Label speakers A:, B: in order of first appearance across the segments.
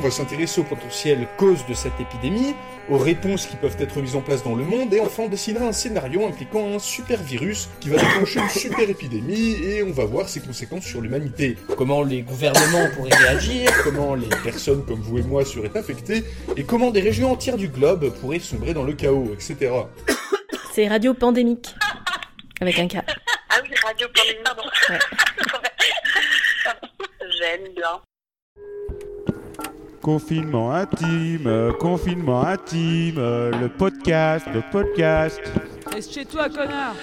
A: On va s'intéresser aux potentielles causes de cette épidémie, aux réponses qui peuvent être mises en place dans le monde, et enfin on dessinera un scénario impliquant un super virus qui va déclencher une super épidémie, et on va voir ses conséquences sur l'humanité. Comment les gouvernements pourraient réagir, comment les personnes comme vous et moi seraient infectées, et comment des régions entières du globe pourraient sombrer dans le chaos, etc.
B: C'est Radio Pandémique. Avec un K.
C: Ah oui, Radio Pandémie, pardon.
B: Ouais.
C: J'aime bien.
D: Confinement intime, confinement intime, le podcast, le podcast.
E: Reste chez toi, connard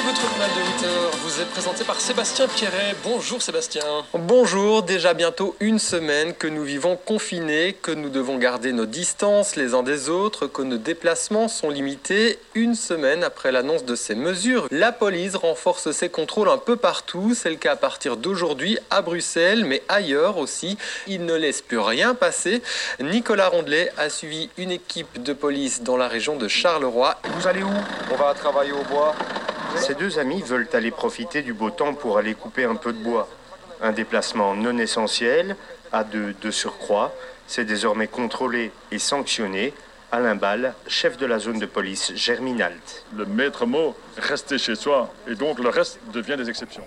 F: Et votre journal de 8h vous est présenté par Sébastien Pierret. Bonjour Sébastien. Bonjour, déjà bientôt une semaine que nous vivons confinés, que nous devons garder nos distances les uns des autres, que nos déplacements sont limités. Une semaine après l'annonce de ces mesures, la police renforce ses contrôles un peu partout. C'est le cas à partir d'aujourd'hui à Bruxelles, mais ailleurs aussi. Il ne laisse plus rien passer. Nicolas Rondelet a suivi une équipe de police dans la région de Charleroi.
G: Vous allez où? On va travailler au bois. Ces deux amis veulent aller profiter du beau temps pour aller couper un peu de bois. Un déplacement non essentiel, à deux de surcroît, c'est désormais contrôlé et sanctionné. Alain Ball, chef de la zone de police Germinalt.
H: Le maître mot, rester chez soi, et donc le reste devient des exceptions.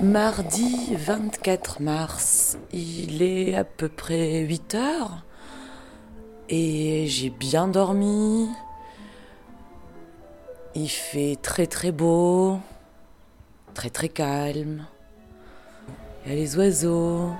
I: Mardi 24 mars, il est à peu près 8 heures et j'ai bien dormi. Il fait très très beau, très très calme. Il y a les oiseaux.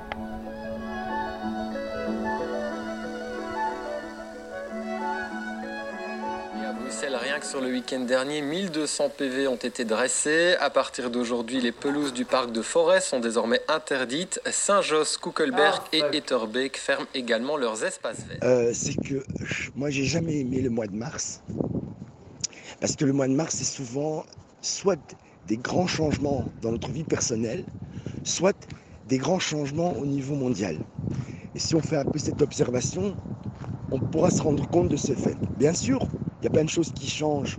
F: Et à Bruxelles, rien que sur le week-end dernier, 1200 PV ont été dressés. À partir d'aujourd'hui, les pelouses du parc de Forêt sont désormais interdites. Saint-Josse, Kuckelberg et Etterbeek ferment également leurs espaces verts.
J: Euh, c'est que je- moi j'ai jamais aimé le mois de mars parce que le mois de mars c'est souvent soit des grands changements dans notre vie personnelle, soit des grands changements au niveau mondial. Et si on fait un peu cette observation, on pourra se rendre compte de ce fait. Bien sûr, il y a plein de choses qui changent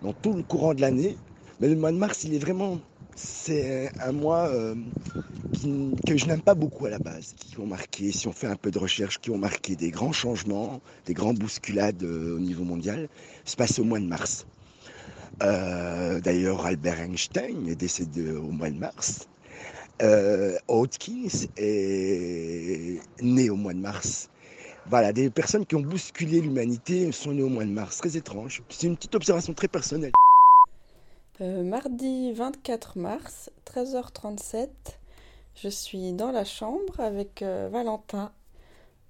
J: dans tout le courant de l'année, mais le mois de mars, il est vraiment, c'est un mois euh, que je n'aime pas beaucoup à la base, qui ont marqué, si on fait un peu de recherche, qui ont marqué des grands changements, des grandes bousculades euh, au niveau mondial, se passe au mois de mars. Euh, D'ailleurs, Albert Einstein est décédé au mois de mars. Hawkins est né au mois de mars. Voilà, des personnes qui ont bousculé l'humanité sont nées au mois de mars. Très étrange. C'est une petite observation très personnelle.
K: Euh, mardi 24 mars, 13h37, je suis dans la chambre avec euh, Valentin.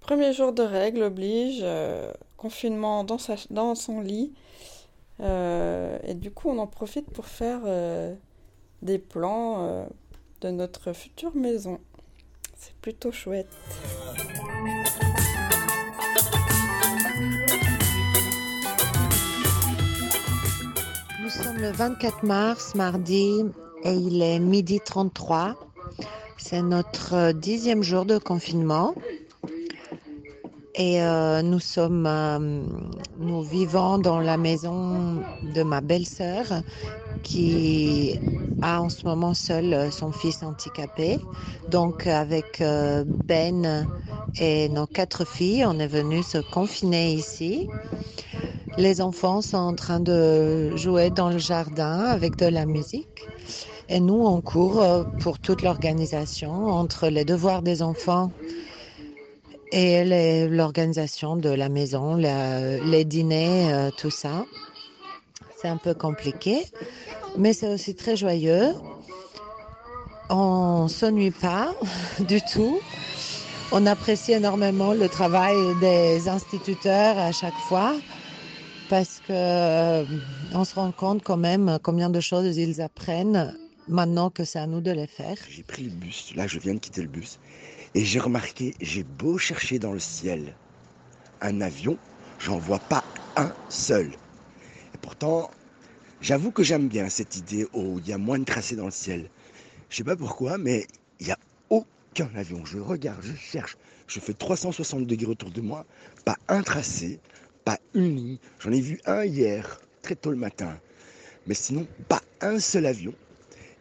K: Premier jour de règle oblige, euh, confinement dans, son lit. Et du coup, on en profite pour faire des plans de notre future maison. C'est plutôt chouette.
L: Le 24 mars, mardi, et il est midi 33. C'est notre euh, dixième jour de confinement. Et euh, nous sommes, euh, nous vivons dans la maison de ma belle-sœur qui a en ce moment seul son fils handicapé. Donc avec Ben et nos quatre filles, on est venu se confiner ici. Les enfants sont en train de jouer dans le jardin avec de la musique. Et nous, on court euh, pour toute l'organisation entre les devoirs des enfants et l'organisation de la maison, les dîners, euh, tout ça. C'est un peu compliqué, mais c'est aussi très joyeux. On s'ennuie pas du tout. On apprécie énormément le travail des instituteurs à chaque fois parce que euh, on se rend compte quand même combien de choses ils apprennent maintenant que c'est à nous de les faire.
J: J'ai pris le bus, là je viens de quitter le bus, et j'ai remarqué, j'ai beau chercher dans le ciel un avion, J'en vois pas un seul. Et pourtant, j'avoue que j'aime bien cette idée où il y a moins de tracés dans le ciel. Je sais pas pourquoi, mais il n'y a aucun avion. Je regarde, je cherche, je fais 360 degrés autour de moi, pas un tracé, pas une ligne. J'en ai vu un hier, très tôt le matin. Mais sinon, pas un seul avion.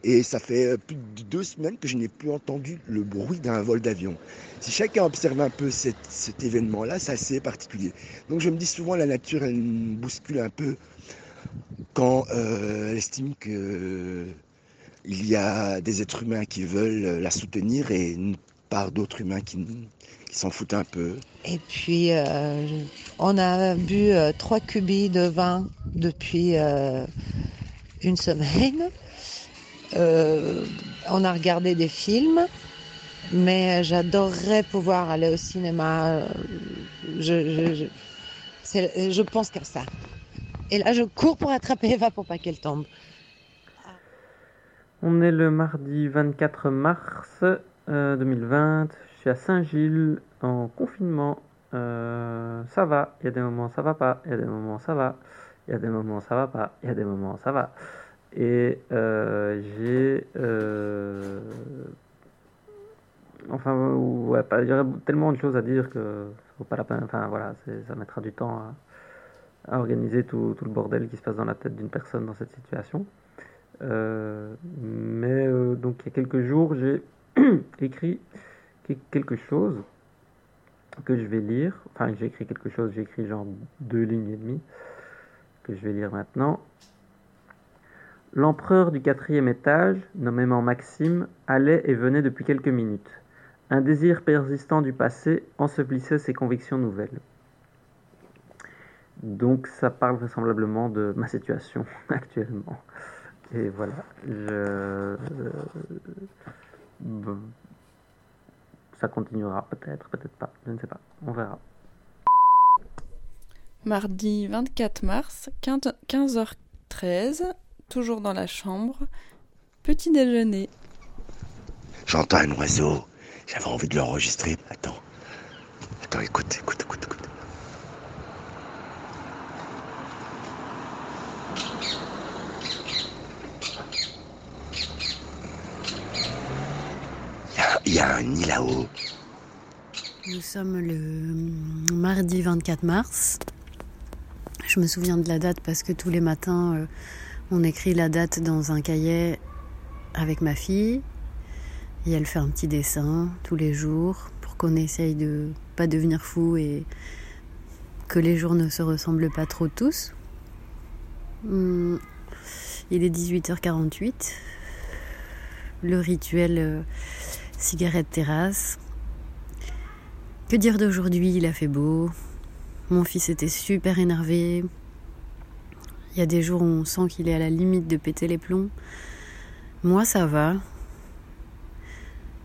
J: Et ça fait euh, plus de deux semaines que je n'ai plus entendu le bruit d'un vol d'avion. Si chacun observe un peu cet, événement-là, c'est assez particulier. Donc je me dis souvent, la nature, elle bouscule un peu quand euh, elle estime que il y a des êtres humains qui veulent la soutenir et part d'autres humains qui, qui s'en foutent un peu.
L: Et puis, euh, on a bu euh, trois cubis de vin depuis euh, une semaine. Euh, on a regardé des films, mais j'adorerais pouvoir aller au cinéma. Je, je, je, c'est- je pense qu'à ça. Et là, je cours pour attraper Eva pour pas qu'elle tombe.
M: On est le mardi 24 mars euh, 2020. Je suis à Saint-Gilles en confinement. Euh, ça va. Il y a des moments ça va pas. Il y a des moments ça va. Il y a des moments ça va pas. Il y a des moments ça va. Et euh, j'ai euh, enfin ouais, il y aurait tellement de choses à dire que ça vaut pas la peine. Enfin voilà, ça mettra du temps à, organiser tout, tout le bordel qui se passe dans la tête d'une personne dans cette situation. Euh, mais euh, donc il y a quelques jours, j'ai écrit que- quelque chose que je vais lire. Enfin, j'ai écrit quelque chose, j'ai écrit genre deux lignes et demie que je vais lire maintenant. L'empereur du quatrième étage, nommément Maxime, allait et venait depuis quelques minutes. Un désir persistant du passé ensevelissait ses convictions nouvelles. Donc ça parle vraisemblablement de ma situation actuellement. Et voilà, je... ça continuera peut-être, peut-être pas, je ne sais pas, on verra.
K: Mardi 24 mars, 15 15h13, toujours dans la chambre. Petit déjeuner.
J: J'entends un oiseau. J'avais envie de l'enregistrer. Attends. Attends, écoute, écoute, écoute, écoute. Il y a- un nid là-haut.
N: Nous sommes le mardi 24 mars. Je me souviens de la date parce que tous les matins, euh, on écrit la date dans un cahier avec ma fille. Et elle fait un petit dessin tous les jours pour qu'on essaye de pas devenir fou et que les jours ne se ressemblent pas trop tous. Hum, Il est 18h48. Le rituel euh, cigarette terrasse. Que dire d'aujourd'hui? Il a fait beau. Mon fils était super énervé. Il y a des jours où on sent qu'il est à la limite de péter les plombs. Moi, ça va.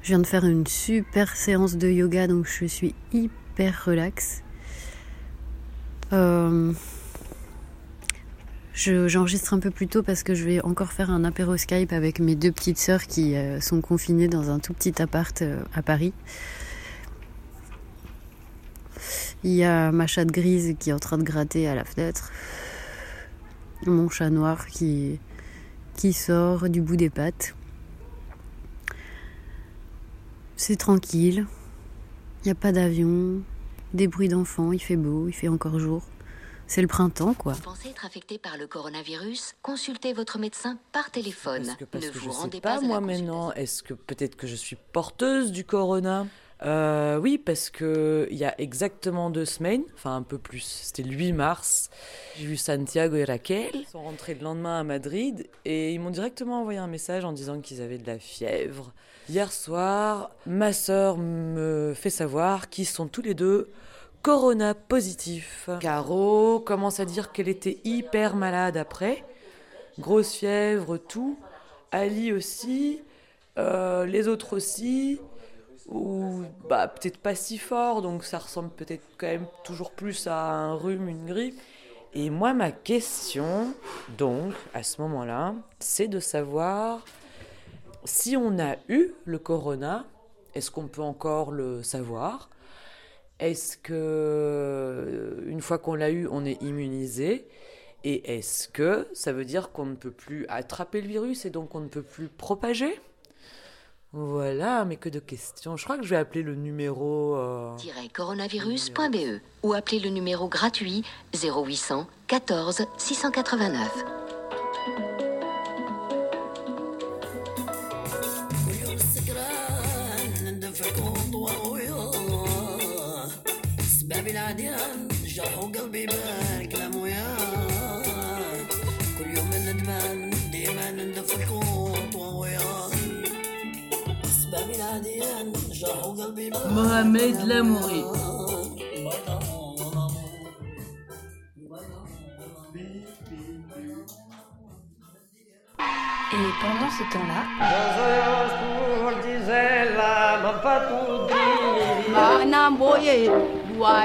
N: Je viens de faire une super séance de yoga, donc je suis hyper relax. Euh, je- J'enregistre un peu plus tôt parce que je vais encore faire un apéro Skype avec mes deux petites sœurs qui euh, sont confinées dans un tout petit appart euh, à Paris. Il y a ma chatte grise qui est en train de gratter à la fenêtre. Mon chat noir qui, qui sort du bout des pattes. C'est tranquille. Il n'y a pas d'avion. Des bruits d'enfants. Il fait beau. Il fait encore jour. C'est le printemps, quoi.
O: Vous pensez être affecté par le coronavirus? Consultez votre médecin par téléphone.
I: Parce que, parce
O: ne
I: que
O: vous
I: je sais
O: rendez
I: pas,
O: pas, à
I: moi maintenant, est-ce que peut-être que je suis porteuse du corona? Euh, Oui, parce que il y a exactement deux semaines, enfin un peu plus, c'était le 8 mars, j'ai vu Santiago et Raquel. Ils sont rentrés le lendemain à Madrid et ils m'ont directement envoyé un message en disant qu'ils avaient de la fièvre. Hier soir, ma sœur me fait savoir qu'ils sont tous les deux corona positifs. Caro commence à dire qu'elle était hyper malade après. Grosse fièvre, tout. Ali aussi. euh, les autres aussi. Ou bah, peut-être pas si fort, donc ça ressemble peut-être quand même toujours plus à un rhume, une grippe. Et moi, ma question, donc, à ce moment-là, c'est de savoir si on a eu le corona, est-ce qu'on peut encore le savoir? Est-ce que, une une fois qu'on l'a eu, on est immunisé? Et est-ce que ça veut dire qu'on ne peut plus attraper le virus et donc on ne peut plus propager? Voilà, mais que de questions. Je crois que je vais appeler le numéro... Euh...
O: coronavirus.be ou appeler le numéro gratuit 0800 14 689.
E: Mohamed Lamouri.
B: Et pendant ce temps-là, à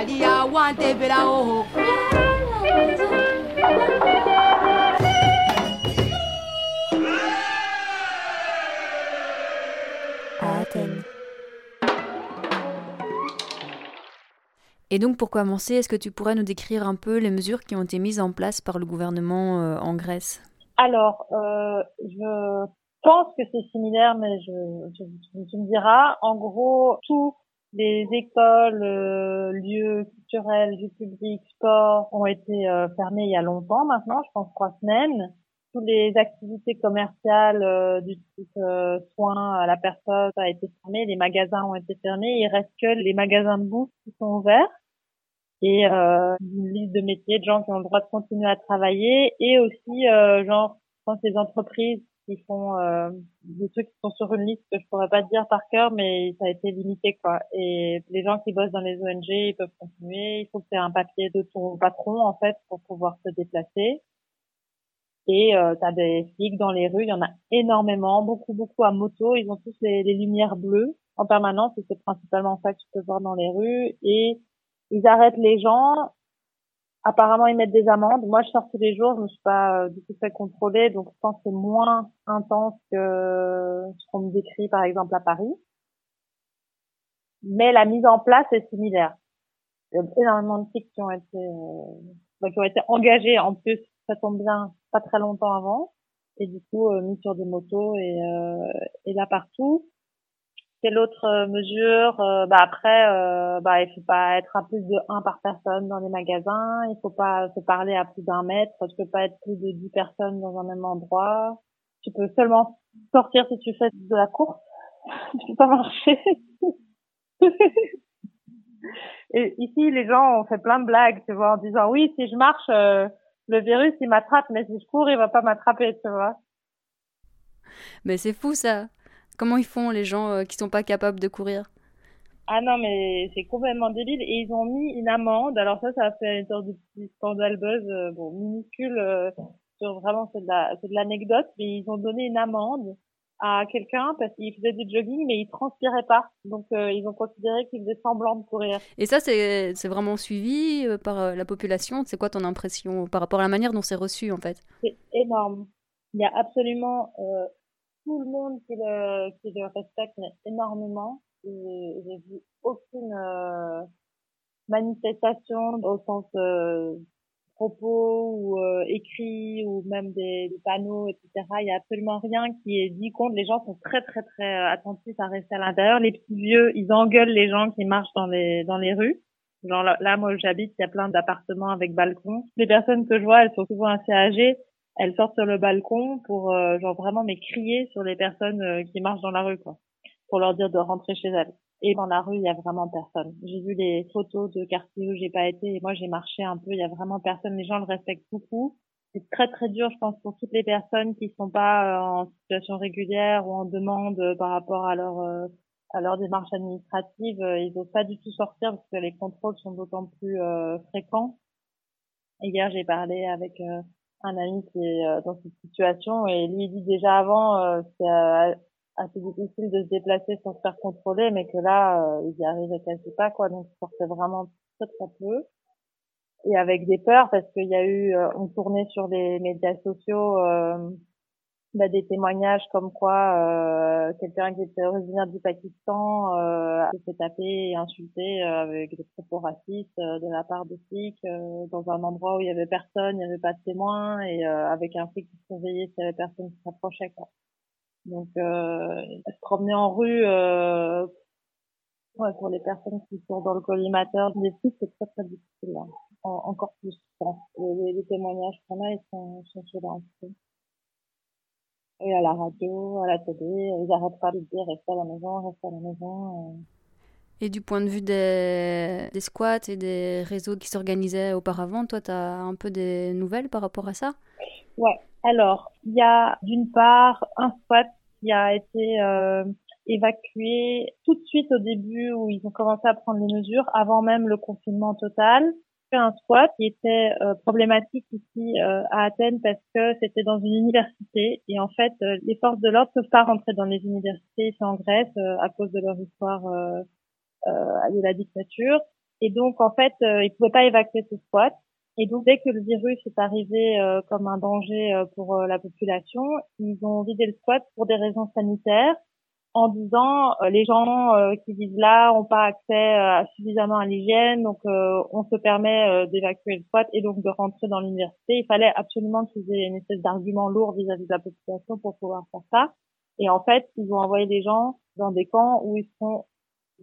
B: Athènes. Et donc, pour commencer, est-ce que tu pourrais nous décrire un peu les mesures qui ont été mises en place par le gouvernement euh, en Grèce?
P: Alors, euh, je pense que c'est similaire, mais je, je, tu me diras. En gros, tous les écoles, euh, lieux culturels, lieux publics, sports ont été euh, fermés il y a longtemps maintenant, je pense trois semaines. Toutes les activités commerciales euh, du type soins à la personne a été fermées, les magasins ont été fermés, il reste que les magasins de bouffe qui sont ouverts. Et une liste de métiers de gens qui ont le droit de continuer à travailler. Et aussi genre je pense les entreprises qui font euh, des trucs qui sont sur une liste que je pourrais pas dire par cœur mais ça a été limité quoi. Et les gens qui bossent dans les ONG ils peuvent continuer. Il faut aies un papier de ton patron en fait pour pouvoir se déplacer. Et euh, tu as des flics dans les rues. Il y en a énormément beaucoup beaucoup à moto. Ils ont tous les, les lumières bleues en permanence et c'est principalement ça que tu peux voir dans les rues. Et ils arrêtent les gens. Apparemment, ils mettent des amendes. Moi, je sors tous les jours. Je me suis pas euh, du tout fait contrôler, donc je pense que c'est moins intense que ce qu'on me décrit, par exemple, à Paris. Mais la mise en place est similaire. Il y a énormément de flics qui ont été, euh, qui ont été engagés. En plus, ça tombe bien, pas très longtemps avant, et du coup euh, mis sur des motos et, euh, et là partout. Quelle autre euh, mesure euh, Bah après, euh, bah il faut pas être à plus de 1 par personne dans les magasins. Il faut pas se parler à plus d'un mètre. Tu peux pas être plus de 10 personnes dans un même endroit. Tu peux seulement sortir si tu fais de la course. tu peux pas marcher. Et ici, les gens ont fait plein de blagues, tu vois, en disant oui, si je marche, euh, le virus il m'attrape, mais si je cours, il va pas m'attraper, tu vois.
B: Mais c'est fou ça. Comment ils font les gens euh, qui sont pas capables de courir?
P: Ah non, mais c'est complètement débile. Et ils ont mis une amende. Alors ça, ça a fait une sorte de petit scandale buzz, euh, bon, minuscule, euh, sur vraiment, c'est de la, l'anecdote, mais ils ont donné une amende à quelqu'un parce qu'il faisait du jogging, mais il transpirait pas. Donc, euh, ils ont considéré qu'il faisait semblant de courir.
B: Et ça, c'est vraiment suivi par la population? C'est quoi ton impression par rapport à la manière dont c'est reçu en fait?
P: C'est énorme. Il y a absolument tout le monde qui le, qui le respecte énormément. J'ai vu aucune euh, manifestation au sens euh, propos ou euh, écrit ou même des, des panneaux, etc. Il y a absolument rien qui est dit contre. Les gens sont très très très euh, attentifs à rester à l'intérieur. Les petits vieux, ils engueulent les gens qui marchent dans les dans les rues. Genre là, là, moi j'habite, il y a plein d'appartements avec balcon. Les personnes que je vois, elles sont souvent assez âgées. Elles sortent sur le balcon pour euh, genre vraiment mais crier sur les personnes euh, qui marchent dans la rue quoi, pour leur dire de rentrer chez elles. Et dans la rue, il y a vraiment personne. J'ai vu les photos de quartiers où j'ai pas été et moi j'ai marché un peu, il y a vraiment personne. Les gens le respectent beaucoup. C'est très très dur, je pense, pour toutes les personnes qui sont pas euh, en situation régulière ou en demande euh, par rapport à leur euh, à leur démarche administrative. Euh, Ils n'osent pas du tout sortir parce que les contrôles sont d'autant plus fréquents. Et hier, j'ai parlé avec un ami qui est euh, dans cette situation et lui dit déjà avant euh, c'est euh, assez difficile de se déplacer sans se faire contrôler mais que là il y arrivait quasi pas quoi. Donc il sortait vraiment très très peu. Et avec des peurs parce qu'il y a eu on tournait sur les médias sociaux bah, des témoignages comme quoi euh, quelqu'un qui était originaire du Pakistan euh, s'est taper et insulter euh, avec des propos racistes euh, de la part de flics euh, dans un endroit où il y avait personne, il n'y avait pas de témoins et avec un flic qui surveillait s'il y avait personne qui s'approchait. Quoi. Donc se promener en rue ouais, pour les personnes qui sont dans le collimateur des flics, c'est très très difficile. Là. encore plus, je pense. Les, témoignages qu'on a, ils sont, sont et à la radio, à la télé, ils n'arrêtent pas de dire restez à la maison, restez à la maison. Euh.
B: Et du point de vue des, des squats et des réseaux qui s'organisaient auparavant, toi, tu as un peu des nouvelles par rapport à ça?
P: Ouais. Alors, il y a d'une part un squat qui a été euh, évacué tout de suite au début où ils ont commencé à prendre les mesures, avant même le confinement total un squat qui était euh, problématique ici euh, à Athènes parce que c'était dans une université et en fait euh, les forces de l'ordre peuvent pas rentrer dans les universités ici en Grèce à cause de leur histoire de la dictature. Et donc en fait ils pouvaient pas évacuer ce squat. Et donc dès que le virus est arrivé comme un danger pour la population ils ont vidé le squat pour des raisons sanitaires en disant euh, les gens euh, qui vivent là ont pas accès euh, suffisamment à l'hygiène, donc on se permet d'évacuer le squat et donc de rentrer dans l'université. Il fallait absolument qu'ils aient une espèce d'argument lourd vis-à-vis de la population pour pouvoir faire ça. Et en fait, ils ont envoyé des gens dans des camps où ils sont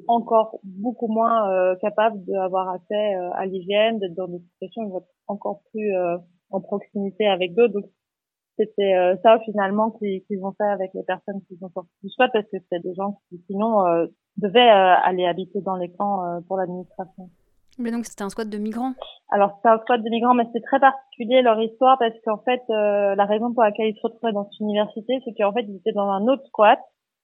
P: encore beaucoup moins capables d'avoir accès à l'hygiène, d'être dans des situations où ils vont être encore plus en proximité avec d'autres. C'était euh, ça finalement qu'ils ont fait avec les personnes qui sont sorties du squat parce que c'était des gens qui sinon euh, devaient euh, aller habiter dans les camps pour l'administration.
B: Mais donc c'était un squat de migrants?
P: Alors c'était un squat de migrants, mais c'était très particulier leur histoire parce qu'en fait la raison pour laquelle ils se retrouvaient dans cette université, c'est qu'en fait ils étaient dans un autre squat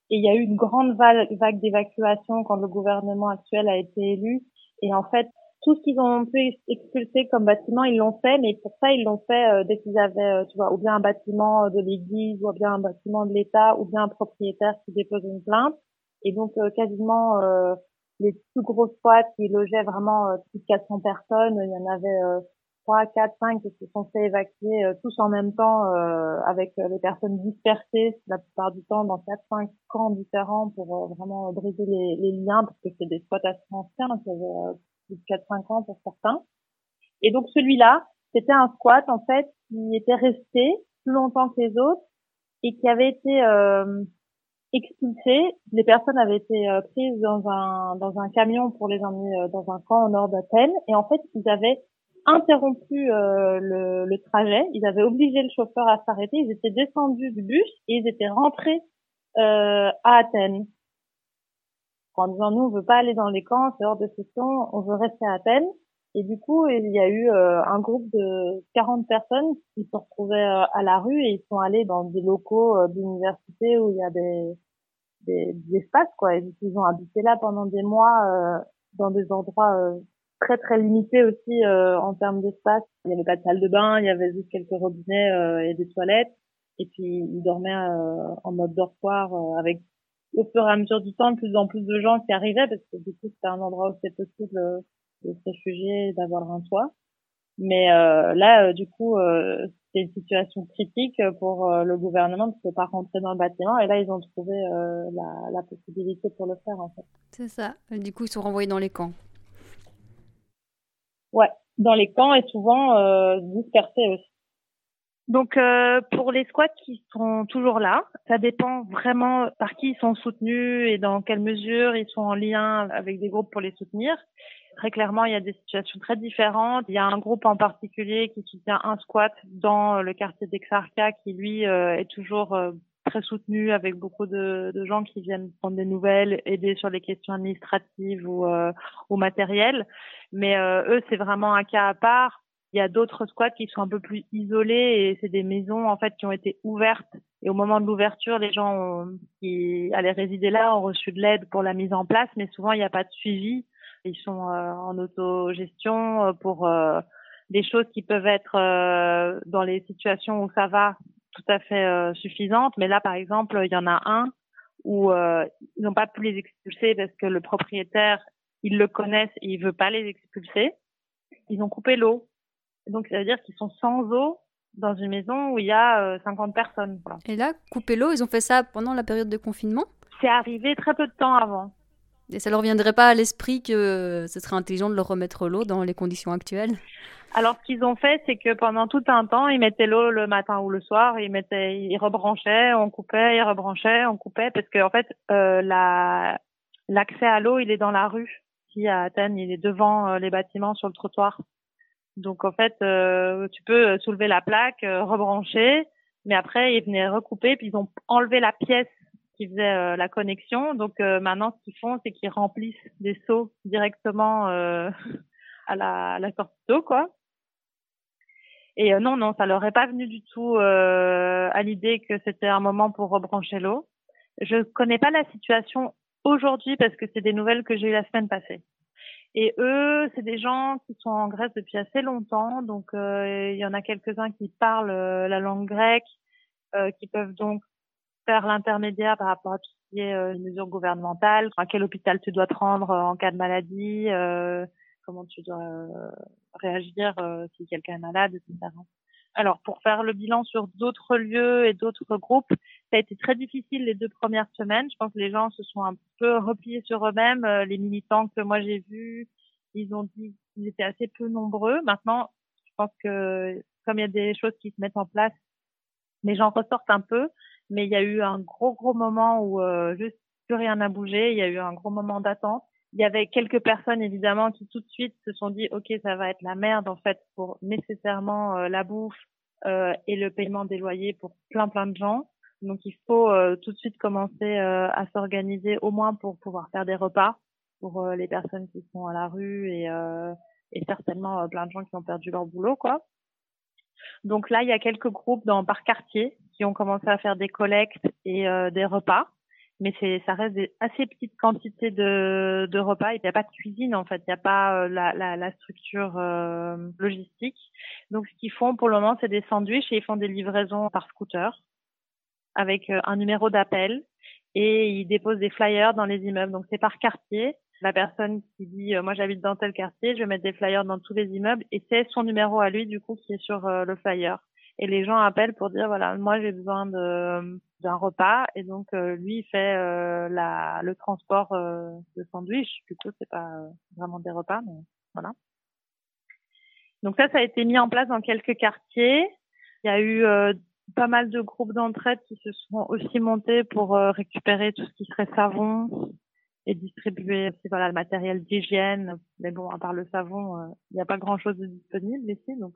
P: et il y a eu une grande vague, vague d'évacuation quand le gouvernement actuel a été élu et en fait tout ce qu'ils ont pu expulser comme bâtiment, ils l'ont fait, mais pour ça, ils l'ont fait euh, dès qu'ils avaient, euh, tu vois, ou bien un bâtiment de l'église, ou bien un bâtiment de l'État, ou bien un propriétaire qui dépose une plainte. Et donc, euh, quasiment les plus gros squats qui logeaient vraiment plus de 400 personnes, il y en avait trois, quatre, cinq qui se sont fait évacuer tous en même temps avec les personnes dispersées la plupart du temps dans quatre, cinq camps différents pour vraiment briser les, les, liens parce que c'est des squats anciens qui avaient de 4-5 ans pour certains. Et donc celui-là, c'était un squat en fait qui était resté plus longtemps que les autres et qui avait été euh, expulsé. Les personnes avaient été euh, prises dans un dans un camion pour les emmener euh, dans un camp au nord d'Athènes et en fait ils avaient interrompu euh, le, le, trajet. Ils avaient obligé le chauffeur à s'arrêter. Ils étaient descendus du bus et ils étaient rentrés à Athènes en disant nous on veut pas aller dans les camps, c'est hors de question, on veut rester à Athènes. Et du coup, il y a eu euh, un groupe de 40 personnes qui se retrouvaient euh, à la rue et ils sont allés dans des locaux euh, d'université où il y a des, des, espaces quoi. Ils ont habité là pendant des mois dans des endroits très très limités aussi en termes d'espace. Il y avait pas de salle de bain, il y avait juste quelques robinets et des toilettes. Et puis ils dormaient en mode dortoir avec au fur et à mesure du temps, de plus en plus de gens qui arrivaient, parce que du coup, c'était un endroit où c'était possible euh, de se réfugier d'avoir un toit. Mais euh, là, euh, du coup, euh, c'était une situation critique pour le gouvernement de ne pas rentrer dans le bâtiment. Et là, ils ont trouvé la, la, possibilité pour le faire, en fait.
B: C'est ça. du coup, ils sont renvoyés dans les camps.
P: Ouais, dans les camps et souvent dispersés aussi. Donc euh, pour les squats qui sont toujours là, ça dépend vraiment par qui ils sont soutenus et dans quelle mesure ils sont en lien avec des groupes pour les soutenir. Très clairement, il y a des situations très différentes. Il y a un groupe en particulier qui soutient un squat dans le quartier d'Exarca qui lui euh, est toujours euh, très soutenu avec beaucoup de, de, gens qui viennent prendre des nouvelles, aider sur les questions administratives ou, ou matérielles. Mais eux, c'est vraiment un cas à part il y a d'autres squats qui sont un peu plus isolés et c'est des maisons en fait qui ont été ouvertes et au moment de l'ouverture, les gens qui allaient résider là ont reçu de l'aide pour la mise en place, mais souvent il n'y a pas de suivi. Ils sont euh, en autogestion euh, pour euh, des choses qui peuvent être dans les situations où ça va tout à fait suffisantes, mais là par exemple il y en a un où ils n'ont pas pu les expulser parce que le propriétaire ils le connaissent et il veut pas les expulser. Ils ont coupé l'eau donc, ça veut dire qu'ils sont sans eau dans une maison où il y a 50 personnes.
B: Et là, couper l'eau, ils ont fait ça pendant la période de confinement?
P: C'est arrivé très peu de temps avant.
B: Et ça leur viendrait pas à l'esprit que ce serait intelligent de leur remettre l'eau dans les conditions actuelles?
P: Alors, ce qu'ils ont fait, c'est que pendant tout un temps, ils mettaient l'eau le matin ou le soir, ils mettaient, ils rebranchaient, on coupait, ils rebranchaient, on coupait, parce qu'en en fait, euh, la, l'accès à l'eau, il est dans la rue. Ici à Athènes, il est devant euh, les bâtiments sur le trottoir. Donc en fait, euh, tu peux soulever la plaque, euh, rebrancher, mais après ils venaient recouper, puis ils ont enlevé la pièce qui faisait euh, la connexion. Donc maintenant, ce qu'ils font, c'est qu'ils remplissent des seaux directement à la, la sortie d'eau, quoi. Et non, non, ça leur est pas venu du tout à l'idée que c'était un moment pour rebrancher l'eau. Je connais pas la situation aujourd'hui parce que c'est des nouvelles que j'ai eues la semaine passée. Et eux, c'est des gens qui sont en Grèce depuis assez longtemps, donc euh, il y en a quelques-uns qui parlent euh, la langue grecque, euh, qui peuvent donc faire l'intermédiaire par rapport à tout ce qui est mesures gouvernementales, à quel hôpital tu dois te rendre en cas de maladie, comment tu dois réagir si quelqu'un est malade, etc. Alors, pour faire le bilan sur d'autres lieux et d'autres groupes, ça a été très difficile les deux premières semaines. Je pense que les gens se sont un peu repliés sur eux-mêmes. Euh, les militants que moi j'ai vus, ils ont dit qu'ils étaient assez peu nombreux. Maintenant, je pense que comme il y a des choses qui se mettent en place, les gens ressortent un peu. Mais il y a eu un gros gros moment où euh, juste plus rien n'a bougé. Il y a eu un gros moment d'attente. Il y avait quelques personnes évidemment qui tout de suite se sont dit ok ça va être la merde en fait pour nécessairement euh, la bouffe euh, et le paiement des loyers pour plein plein de gens. Donc il faut euh, tout de suite commencer euh, à s'organiser au moins pour pouvoir faire des repas pour les personnes qui sont à la rue et, et certainement plein de gens qui ont perdu leur boulot quoi. Donc là il y a quelques groupes dans par quartier qui ont commencé à faire des collectes et des repas mais c'est ça reste des assez petites quantités de, de repas. Il n'y a pas de cuisine en fait, il n'y a pas euh, la, la, la, structure euh, logistique. Donc ce qu'ils font pour le moment, c'est des sandwichs et ils font des livraisons par scooter avec euh, un numéro d'appel et ils déposent des flyers dans les immeubles. Donc c'est par quartier. La personne qui dit moi j'habite dans tel quartier, je vais mettre des flyers dans tous les immeubles et c'est son numéro à lui du coup qui est sur le flyer. Et les gens appellent pour dire voilà moi j'ai besoin de d'un repas. Et donc euh, lui il fait euh, la le transport euh, de sandwich. Plutôt c'est pas vraiment des repas mais voilà. Donc ça ça a été mis en place dans quelques quartiers. Il y a eu pas mal de groupes d'entraide qui se sont aussi montés pour récupérer tout ce qui serait savon et distribuer voilà le matériel d'hygiène mais bon à part le savon il n'y a pas grand chose de disponible ici donc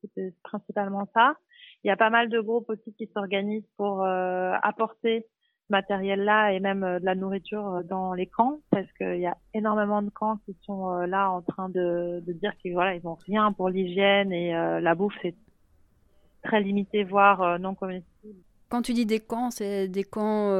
P: c'était principalement ça. Il y a pas mal de groupes aussi qui s'organisent pour euh, apporter ce matériel-là et même euh, de la nourriture euh, dans les camps parce qu'il y a énormément de camps qui sont là en train de, de dire qu'ils voilà ils ont rien pour l'hygiène et la bouffe c'est très limité voire non comestible.
B: Quand tu dis des camps, c'est des camps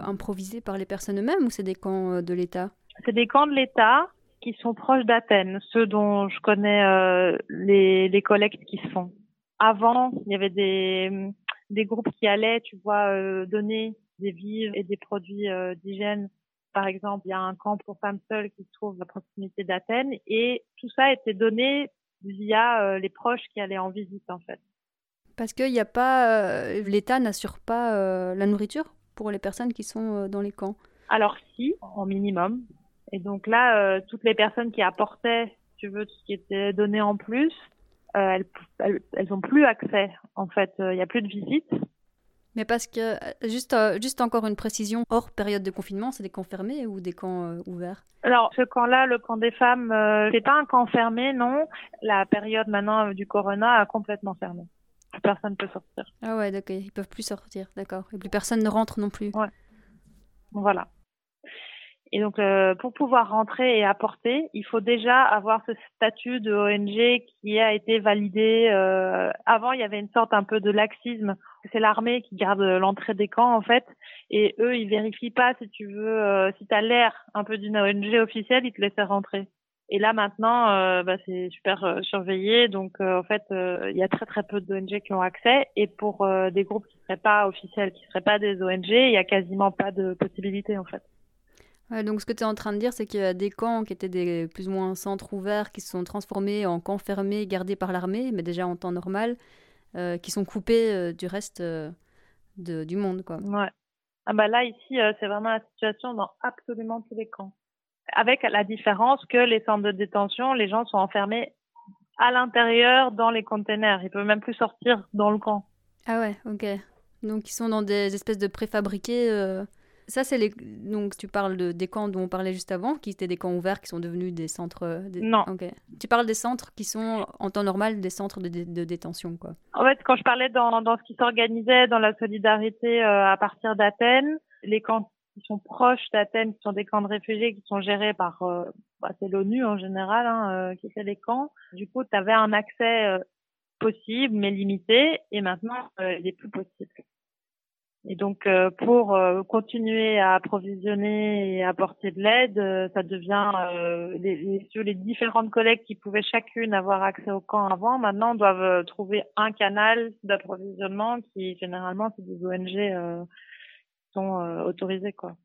B: improvisés par les personnes eux-mêmes ou c'est des camps de l'État?
P: C'est des camps de l'État qui sont proches d'Athènes, ceux dont je connais euh, les, les collectes qui se font. Avant, il y avait des, des groupes qui allaient, tu vois, euh, donner des vivres et des produits euh, d'hygiène. Par exemple, il y a un camp pour femmes seules qui se trouve à proximité d'Athènes et tout ça été donné via les proches qui allaient en visite en fait.
B: Parce qu'il n'y a pas, l'État n'assure pas la nourriture pour les personnes qui sont dans les camps.
P: Alors si, en minimum, et donc là, euh, toutes les personnes qui apportaient, tu veux, tout ce qui était donné en plus, euh, elles, elles, ont plus accès. En fait, euh, il n'y a plus de visites.
B: Mais parce que, juste, juste encore une précision, hors période de confinement, c'est des camps fermés ou des camps ouverts?
P: Alors, ce camp-là, le camp des femmes, c'est pas un camp fermé, non. La période maintenant du corona a complètement fermé. Plus personne ne peut sortir.
B: Ah ouais, d'accord, ils peuvent plus sortir, d'accord. Et plus personne ne rentre non plus.
P: Ouais. Voilà. Et donc, euh, pour pouvoir rentrer et apporter, il faut déjà avoir ce statut de ONG qui a été validé. Euh, avant, il y avait une sorte un peu de laxisme. C'est l'armée qui garde l'entrée des camps, en fait. Et eux, ils vérifient pas, si tu veux, euh, si tu as l'air un peu d'une ONG officielle, ils te laissent rentrer. Et là, maintenant, euh, bah, c'est super euh, surveillé. Donc, en fait, il y a très, très peu d'ONG qui ont accès. Et pour des groupes qui seraient pas officiels, qui seraient pas des ONG, il y a quasiment pas de possibilité, en fait
B: donc ce que tu es en train de dire, c'est qu'il y a des camps qui étaient des plus ou moins centres ouverts qui se sont transformés en camps fermés gardés par l'armée, mais déjà en temps normal, euh, qui sont coupés euh, du reste euh, de, du monde, quoi.
P: Ouais. Ah bah là ici euh, c'est vraiment la situation dans absolument tous les camps. Avec la différence que les centres de détention, les gens sont enfermés à l'intérieur dans les containers. Ils peuvent même plus sortir dans le camp.
B: Ah ouais, ok. Donc ils sont dans des espèces de préfabriqués. euh, Ça, c'est les. Donc tu parles de, des camps dont on parlait juste avant, qui étaient des camps ouverts, qui sont devenus des centres. euh, des-
P: Non.
B: Ok. Tu parles des centres qui sont en temps normal des centres de, dé- de détention, quoi.
P: En fait, quand je parlais dans, dans ce qui s'organisait dans la solidarité euh, à partir d'Athènes, les camps qui sont proches d'Athènes, qui sont des camps de réfugiés qui sont gérés par, euh, bah, c'est l'ONU en général, hein, euh, qui fait les camps. Du coup, tu avais un accès euh, possible, mais limité, et maintenant, euh, il est plus possible. Et donc, euh, pour continuer à approvisionner et apporter de l'aide, ça devient les, les, les différentes collègues qui pouvaient chacune avoir accès au camp avant, maintenant doivent trouver un canal d'approvisionnement qui généralement c'est des ONG sont euh, autorisées quoi.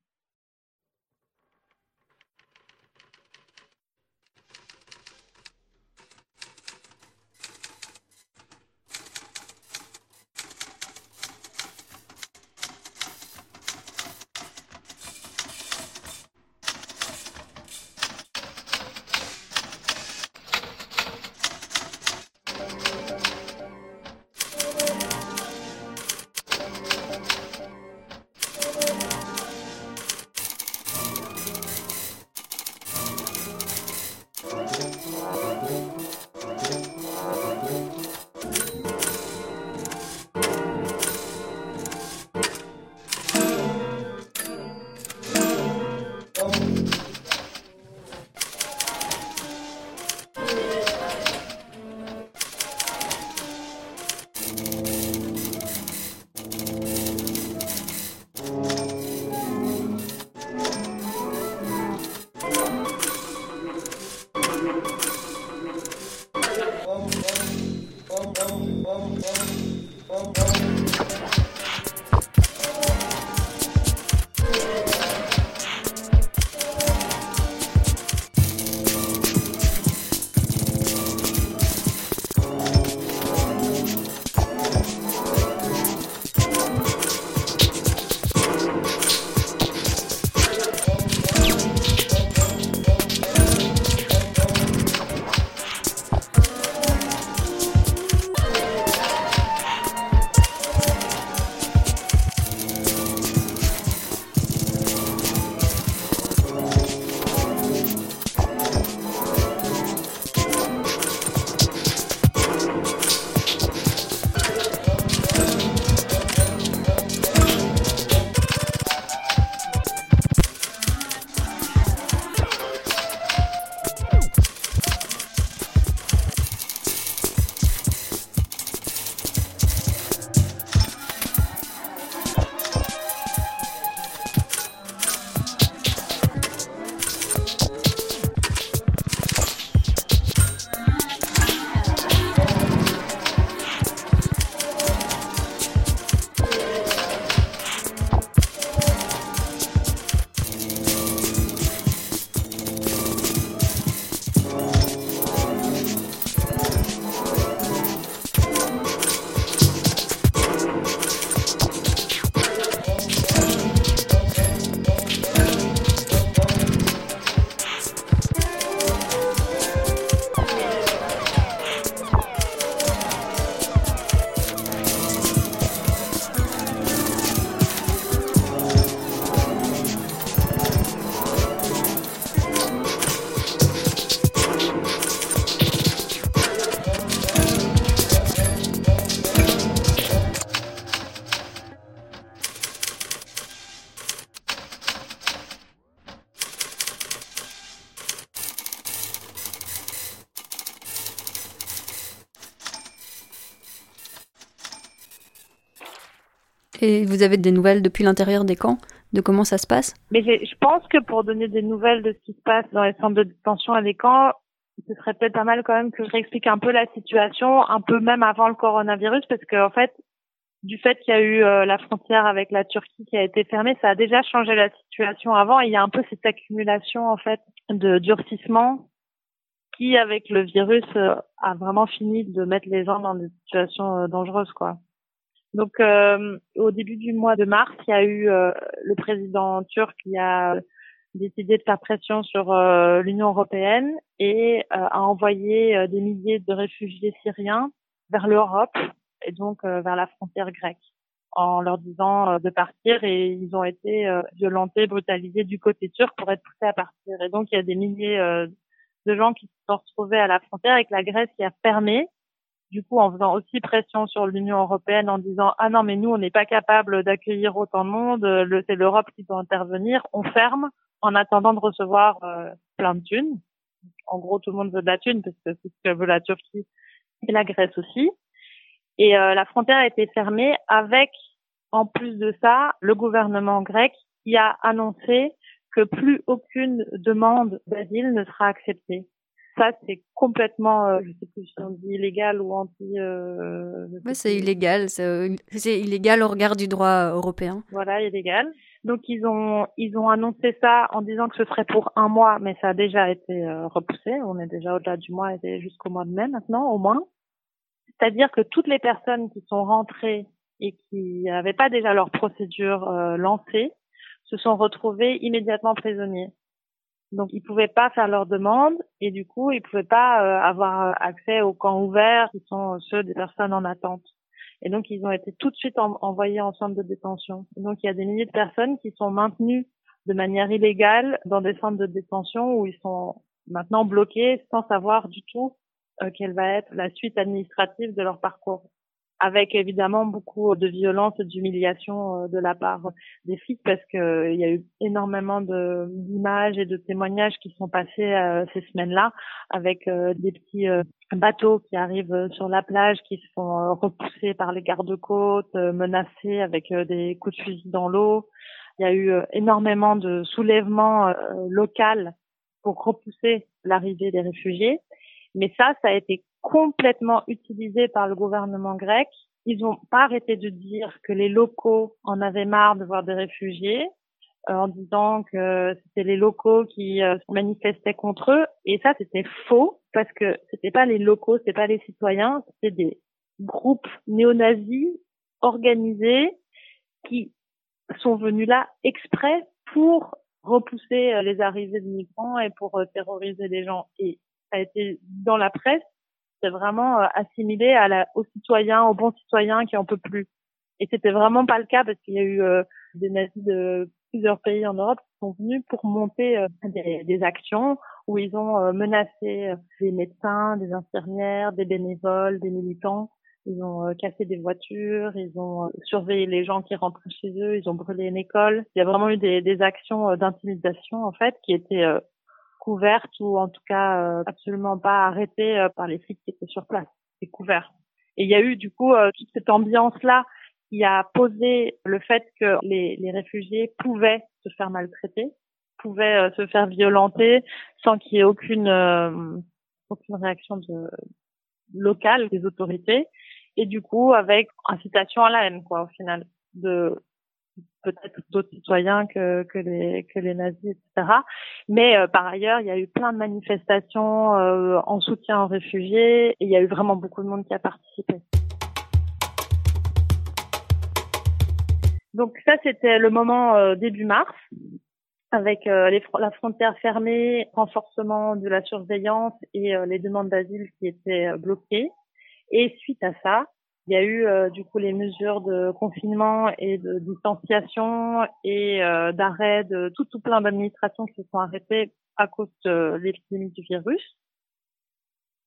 B: Et vous avez des nouvelles depuis l'intérieur des camps de comment ça se passe?
P: Mais je pense que pour donner des nouvelles de ce qui se passe dans les centres de détention et les camps, ce serait peut-être pas mal quand même que je réexplique un peu la situation, un peu même avant le coronavirus, parce que en fait, du fait qu'il y a eu euh, la frontière avec la Turquie qui a été fermée, ça a déjà changé la situation avant. Et il y a un peu cette accumulation en fait de durcissement qui, avec le virus, euh, a vraiment fini de mettre les gens dans des situations euh, dangereuses, quoi. Donc, euh, au début du mois de mars, il y a eu le président turc qui a décidé de faire pression sur l'Union européenne et a envoyé des milliers de réfugiés syriens vers l'Europe et donc vers la frontière grecque en leur disant de partir et ils ont été violentés, brutalisés du côté turc pour être poussés à partir. Et donc il y a des milliers de gens qui se sont retrouvés à la frontière avec la Grèce qui a fermé, du coup en faisant aussi pression sur l'Union européenne en disant ah non mais nous on n'est pas capable d'accueillir autant de monde, le, c'est l'Europe qui doit intervenir, on ferme en attendant de recevoir euh, plein de thunes. En gros tout le monde veut de la thune parce que c'est ce que veut la Turquie et la Grèce aussi. Et euh, la frontière a été fermée avec en plus de ça le gouvernement grec qui a annoncé que plus aucune demande d'asile ne sera acceptée. Ça, c'est complètement, euh, je sais plus si on dit illégal ou anti. Euh,
B: c'est illégal. Euh, c'est illégal au regard du droit européen.
P: Voilà, illégal. Donc ils ont ils ont annoncé ça en disant que ce serait pour un mois, mais ça a déjà été euh, repoussé. On est déjà au-delà du mois et jusqu'au mois de mai maintenant, au moins. C'est-à-dire que toutes les personnes qui sont rentrées et qui n'avaient pas déjà leur procédure lancée se sont retrouvés immédiatement prisonniers. Donc ils pouvaient pas faire leur demande et du coup ils pouvaient pas euh, avoir accès aux camps ouverts qui sont ceux des personnes en attente. Et donc ils ont été tout de suite envoyés en centre de détention. donc il y a des milliers de personnes qui sont maintenues de manière illégale dans des centres de détention où ils sont maintenant bloqués sans savoir du tout euh, quelle va être la suite administrative de leur parcours avec évidemment beaucoup de violence d'humiliation euh, de la part des flics parce que euh, y a eu énormément d'images et de témoignages qui sont passés euh, ces semaines-là avec des petits bateaux qui arrivent sur la plage qui se font repousser par les gardes-côtes, menacés avec des coups de fusil dans l'eau. Il y a eu énormément de soulèvements locaux pour repousser l'arrivée des réfugiés. Mais ça, ça a été complètement utilisé par le gouvernement grec. Ils n'ont pas arrêté de dire que les locaux en avaient marre de voir des réfugiés, euh, en disant que c'était les locaux qui euh, manifestaient contre eux. Et ça, c'était faux, parce que c'était pas les locaux, c'était pas les citoyens, c'était des groupes néo-nazis organisés qui sont venus là exprès pour repousser euh, les arrivées de migrants et pour terroriser les gens. Et ça a été dans la presse c'est vraiment euh, assimilé à la, aux citoyens, aux bons citoyens qui en peut plus. Et c'était vraiment pas le cas parce qu'il y a eu euh, des nazis de plusieurs pays en Europe qui sont venus pour monter euh, des, des, actions où ils ont menacé des médecins, des infirmières, des bénévoles, des militants. Ils ont cassé des voitures, ils ont surveillé les gens qui rentraient chez eux, ils ont brûlé une école. Il y a vraiment eu des, des actions d'intimidation en fait qui étaient couverte ou en tout cas euh, absolument pas arrêtée euh, par les flics qui étaient sur place. C'est couvert. Et il y a eu du coup euh, toute cette ambiance-là qui a posé le fait que les, les réfugiés pouvaient se faire maltraiter, pouvaient se faire violenter sans qu'il y ait aucune aucune réaction de, locale des autorités et du coup avec incitation à la haine quoi au final peut-être d'autres citoyens que, les, nazis, etc. Mais euh, par ailleurs, il y a eu plein de manifestations euh, en soutien aux réfugiés et il y a eu vraiment beaucoup de monde qui a participé. Donc ça, c'était le moment euh, début mars, avec la frontière fermée, renforcement de la surveillance et les demandes d'asile qui étaient bloquées. Et suite à ça, il y a eu euh, du coup les mesures de confinement et de distanciation et euh, d'arrêt de tout, tout plein d'administrations qui se sont arrêtées à cause de l'épidémie du virus.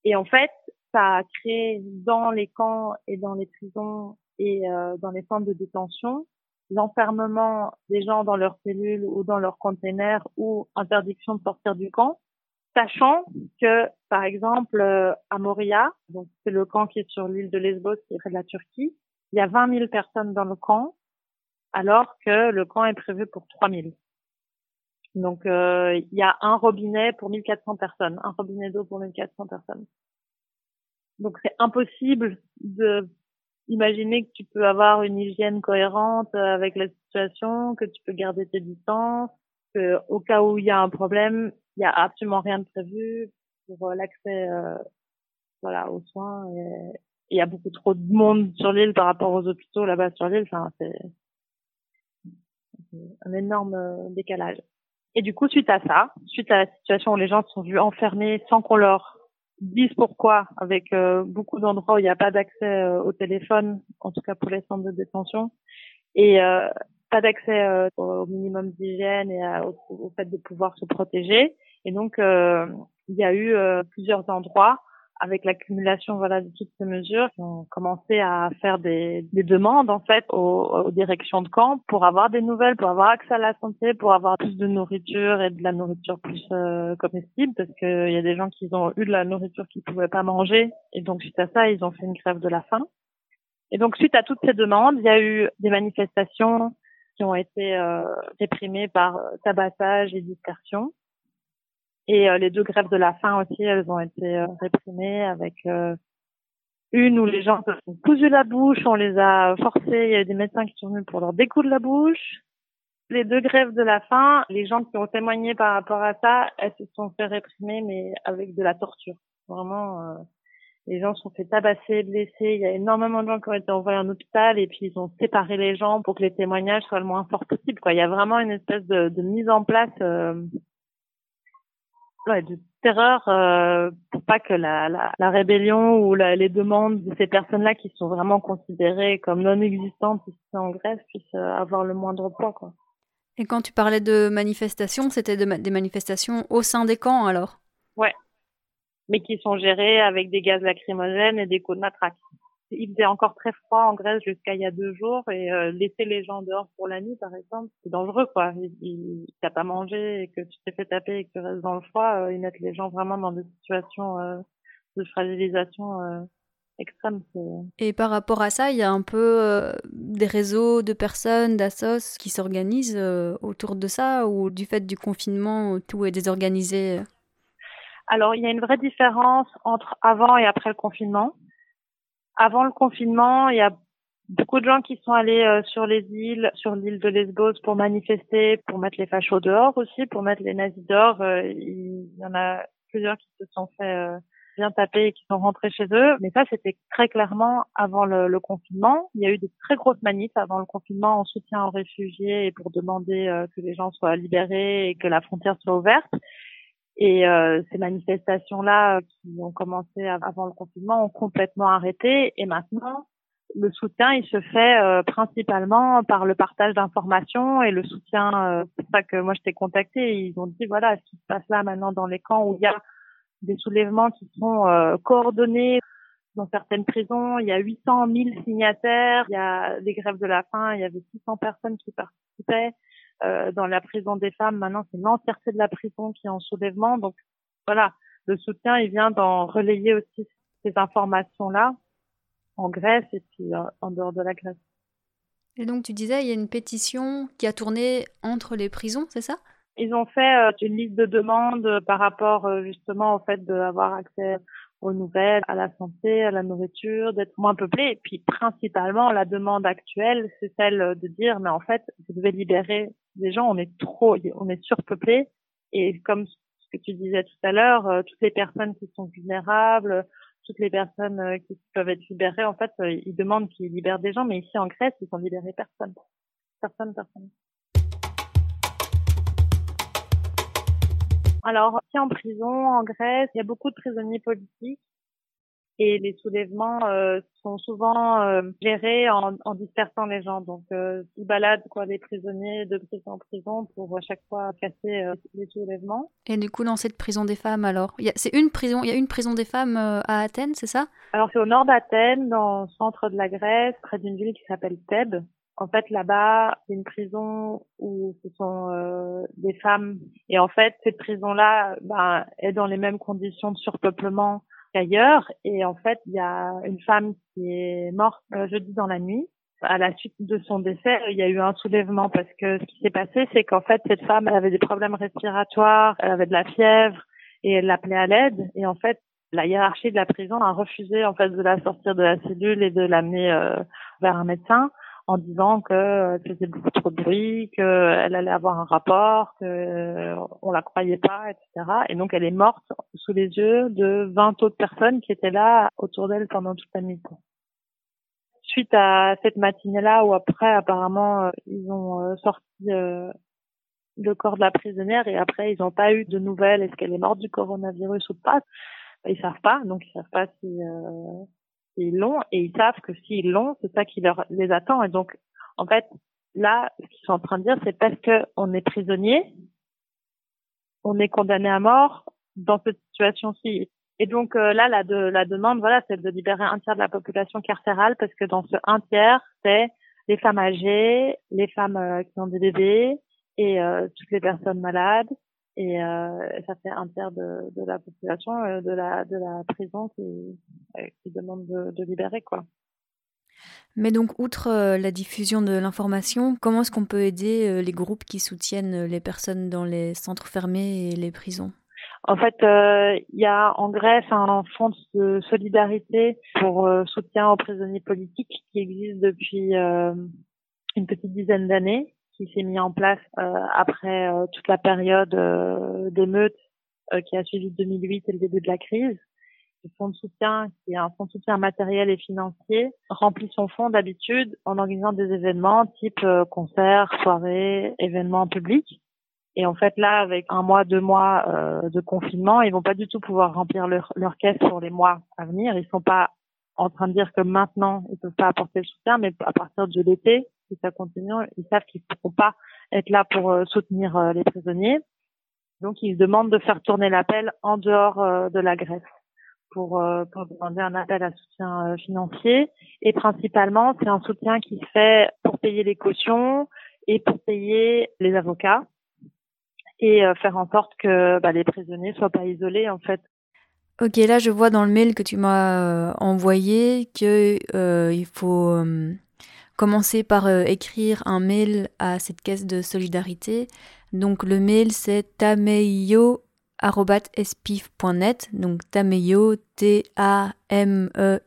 P: Et en fait, ça a créé dans les camps et dans les prisons et euh, dans les centres de détention l'enfermement des gens dans leurs cellules ou dans leurs containers ou interdiction de sortir du camp sachant que, par exemple, euh, à Moria, donc c'est le camp qui est sur l'île de Lesbos, qui est près de la Turquie, il y a 20 000 personnes dans le camp, alors que le camp est prévu pour 3 000. Donc, euh, il y a un robinet pour 1400 personnes, un robinet d'eau pour 1400 personnes. Donc, c'est impossible de imaginer que tu peux avoir une hygiène cohérente avec la situation, que tu peux garder tes distances, que au cas où il y a un problème, il y a absolument rien de prévu. pour l'accès voilà aux soins. Et il y a beaucoup trop de monde sur l'île par rapport aux hôpitaux là-bas sur l'île. Enfin, c'est un énorme décalage. Et du coup, suite à ça, suite à la situation où les gens sont vus enfermés sans qu'on leur dise pourquoi, avec euh, beaucoup d'endroits où il n'y a pas d'accès euh, au téléphone, en tout cas pour les centres de détention, et euh, pas d'accès au minimum d'hygiène et au, au, fait de pouvoir se protéger. Et donc, il y a eu plusieurs endroits avec l'accumulation voilà de toutes ces mesures, qui ont commencé à faire des, des demandes en fait aux, aux, directions de camp pour avoir des nouvelles, pour avoir accès à la santé, pour avoir plus de nourriture et de la nourriture plus euh, comestible, parce qu'il y a des gens qui ont eu de la nourriture qu'ils pouvaient pas manger, et donc suite à ça, ils ont fait une grève de la faim. Et donc suite à toutes ces demandes, il y a eu des manifestations ont été euh, réprimées par tabassage et dispersion. Et euh, les deux grèves de la faim aussi, elles ont été euh, réprimées avec euh, une où les gens se sont cousus la bouche, on les a forcés, il y a des médecins qui sont venus pour leur découdre la bouche. Les deux grèves de la faim, les gens qui ont témoigné par rapport à ça, elles se sont fait réprimer, mais avec de la torture. Vraiment, les gens se sont fait tabasser, blessés. Il y a énormément de gens qui ont été envoyés en hôpital et puis ils ont séparé les gens pour que les témoignages soient le moins forts possible. Quoi. Il y a vraiment une espèce de, de mise en place ouais, de terreur euh, pour pas que la, la, la rébellion ou la, les demandes de ces personnes-là qui sont vraiment considérées comme non existantes ici en Grèce puissent euh, avoir le moindre poids. Quoi.
B: Et quand tu parlais de manifestations, c'était de, des manifestations au sein des camps alors?
P: Ouais, mais qui sont gérées avec des gaz lacrymogènes et des coups de matraque il faisait encore très froid en Grèce jusqu'à il y a deux jours et euh, laisser les gens dehors pour la nuit, par exemple, c'est dangereux, quoi. Il, t'as pas mangé et que tu t'es fait taper et que tu restes dans le froid, euh, ils mettent les gens vraiment dans des situations euh, de fragilisation euh, extrême.
B: Et par rapport à ça, il y a un peu des réseaux de personnes, d'assos qui s'organisent autour de ça ou du fait du confinement, tout est désorganisé
P: Alors, il y a une vraie différence entre avant et après le confinement avant le confinement, il y a beaucoup de gens qui sont allés euh, sur les îles, sur l'île de Lesbos pour manifester, pour mettre les fachos dehors aussi, pour mettre les nazis dehors. Euh, il y en a plusieurs qui se sont fait euh, bien taper et qui sont rentrés chez eux. Mais ça, c'était très clairement avant le, le, confinement. Il y a eu des très grosses manifs avant le confinement en soutien aux réfugiés et pour demander que les gens soient libérés et que la frontière soit ouverte. Et euh, ces manifestations-là euh, qui ont commencé avant le confinement ont complètement arrêté. Et maintenant, le soutien, il se fait euh, principalement par le partage d'informations et le soutien. Euh, c'est pour ça que moi, je t'ai contacté. Ils ont dit, voilà, ce qui se passe là maintenant dans les camps où il y a des soulèvements qui sont coordonnés dans certaines prisons. Il y a 800 000 signataires. Il y a des grèves de la faim. Il y avait 600 personnes qui participaient. Euh, dans la prison des femmes, maintenant, c'est l'entièreté de la prison qui est en soulèvement. Donc, voilà, le soutien, il vient d'en relayer aussi ces informations-là en Grèce et puis euh, en dehors de la Grèce.
B: Et donc, tu disais, il y a une pétition qui a tourné entre les prisons, c'est ça?
P: Ils ont fait euh, une liste de demandes par rapport justement au fait d'avoir accès aux nouvelles, à la santé, à la nourriture, d'être moins peuplé. Et puis principalement, la demande actuelle, c'est celle de dire, mais en fait, vous devez libérer des gens, on est trop, on est surpeuplé. Et comme ce que tu disais tout à l'heure, euh, toutes les personnes qui sont vulnérables, toutes les personnes euh, qui peuvent être libérées, en fait, euh, ils demandent qu'ils libèrent des gens, mais ici en Grèce, ils ont libéré personne. Personne, personne. Alors, ici en prison, en Grèce, il y a beaucoup de prisonniers politiques et les soulèvements euh, sont souvent euh, gérés en, en, dispersant les gens. Donc, euh, ils baladent quoi les prisonniers de prison en prison pour à chaque fois casser euh, les soulèvements.
B: Et du coup, dans cette prison des femmes, alors, c'est une prison, il y a une prison des femmes à Athènes, c'est ça?
P: Alors, c'est au nord d'Athènes, dans le centre de la Grèce, près d'une ville qui s'appelle Thèbes. En fait, là-bas, c'est une prison où ce sont euh, des femmes. Et en fait, cette prison-là ben, est dans les mêmes conditions de surpeuplement qu'ailleurs. Et en fait, il y a une femme qui est morte euh, jeudi dans la nuit. À la suite de son décès, il y a eu un soulèvement parce que ce qui s'est passé, c'est qu'en fait, cette femme, elle avait des problèmes respiratoires, elle avait de la fièvre et elle l'appelait à l'aide. Et en fait, la hiérarchie de la prison a refusé en fait de la sortir de la cellule et de l'amener euh, vers un médecin en disant que faisait beaucoup trop de bruit, qu'elle allait avoir un rapport, que on la croyait pas, etc. Et donc elle est morte sous les yeux de 20 autres personnes qui étaient là autour d'elle pendant toute la nuit. Suite à cette matinée-là, où après apparemment ils ont sorti le corps de la prisonnière et après ils n'ont pas eu de nouvelles est-ce qu'elle est morte du coronavirus ou pas? Ils savent pas donc ils savent pas si s'ils l'ont et ils savent que s'ils l'ont c'est ça qui leur les attend et donc en fait là ce qu'ils sont en train de dire c'est parce que on est prisonnier on est condamné à mort dans cette situation-ci et donc euh, là la de la demande voilà c'est de libérer un tiers de la population carcérale parce que dans ce un tiers c'est les femmes âgées les femmes euh, qui ont des bébés et euh, toutes les personnes malades. Et euh, ça fait un tiers de, de la population de la de la prison qui, qui demande de, de libérer quoi.
B: Mais donc, outre la diffusion de l'information, comment est-ce qu'on peut aider les groupes qui soutiennent les personnes dans les centres fermés et les prisons?
P: En fait, il y a en Grèce un fonds de solidarité pour soutien aux prisonniers politiques qui existe depuis une petite dizaine d'années qui s'est mis en place euh, après euh, toute la période euh, d'émeutes qui a suivi 2008 et le début de la crise. Le fonds de soutien, qui est un fonds de soutien matériel et financier, remplit son fonds d'habitude en organisant des événements type concerts, soirées, événements publics. Et en fait, là, avec un mois, deux mois euh, de confinement, ils vont pas du tout pouvoir remplir leur, leur caisse pour les mois à venir. Ils sont pas en train de dire que maintenant, ils peuvent pas apporter le soutien, mais à partir de l'été, si ça continue, ils savent qu'ils pourront pas être là pour euh, soutenir euh, les prisonniers. Donc, ils demandent de faire tourner l'appel en dehors euh, de la Grèce pour, pour demander un appel à soutien financier. Et principalement, c'est un soutien qui se fait pour payer les cautions et pour payer les avocats et faire en sorte que bah, les prisonniers soient pas isolés en fait.
B: Ok, là je vois dans le mail que tu m'as envoyé que il faut commencer par euh, écrire un mail à cette caisse de solidarité. Donc le mail c'est tameio@espif.net. Donc tameio t a m e.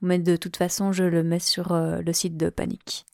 B: Mais de toute façon, je le mets sur euh, le site de Panique.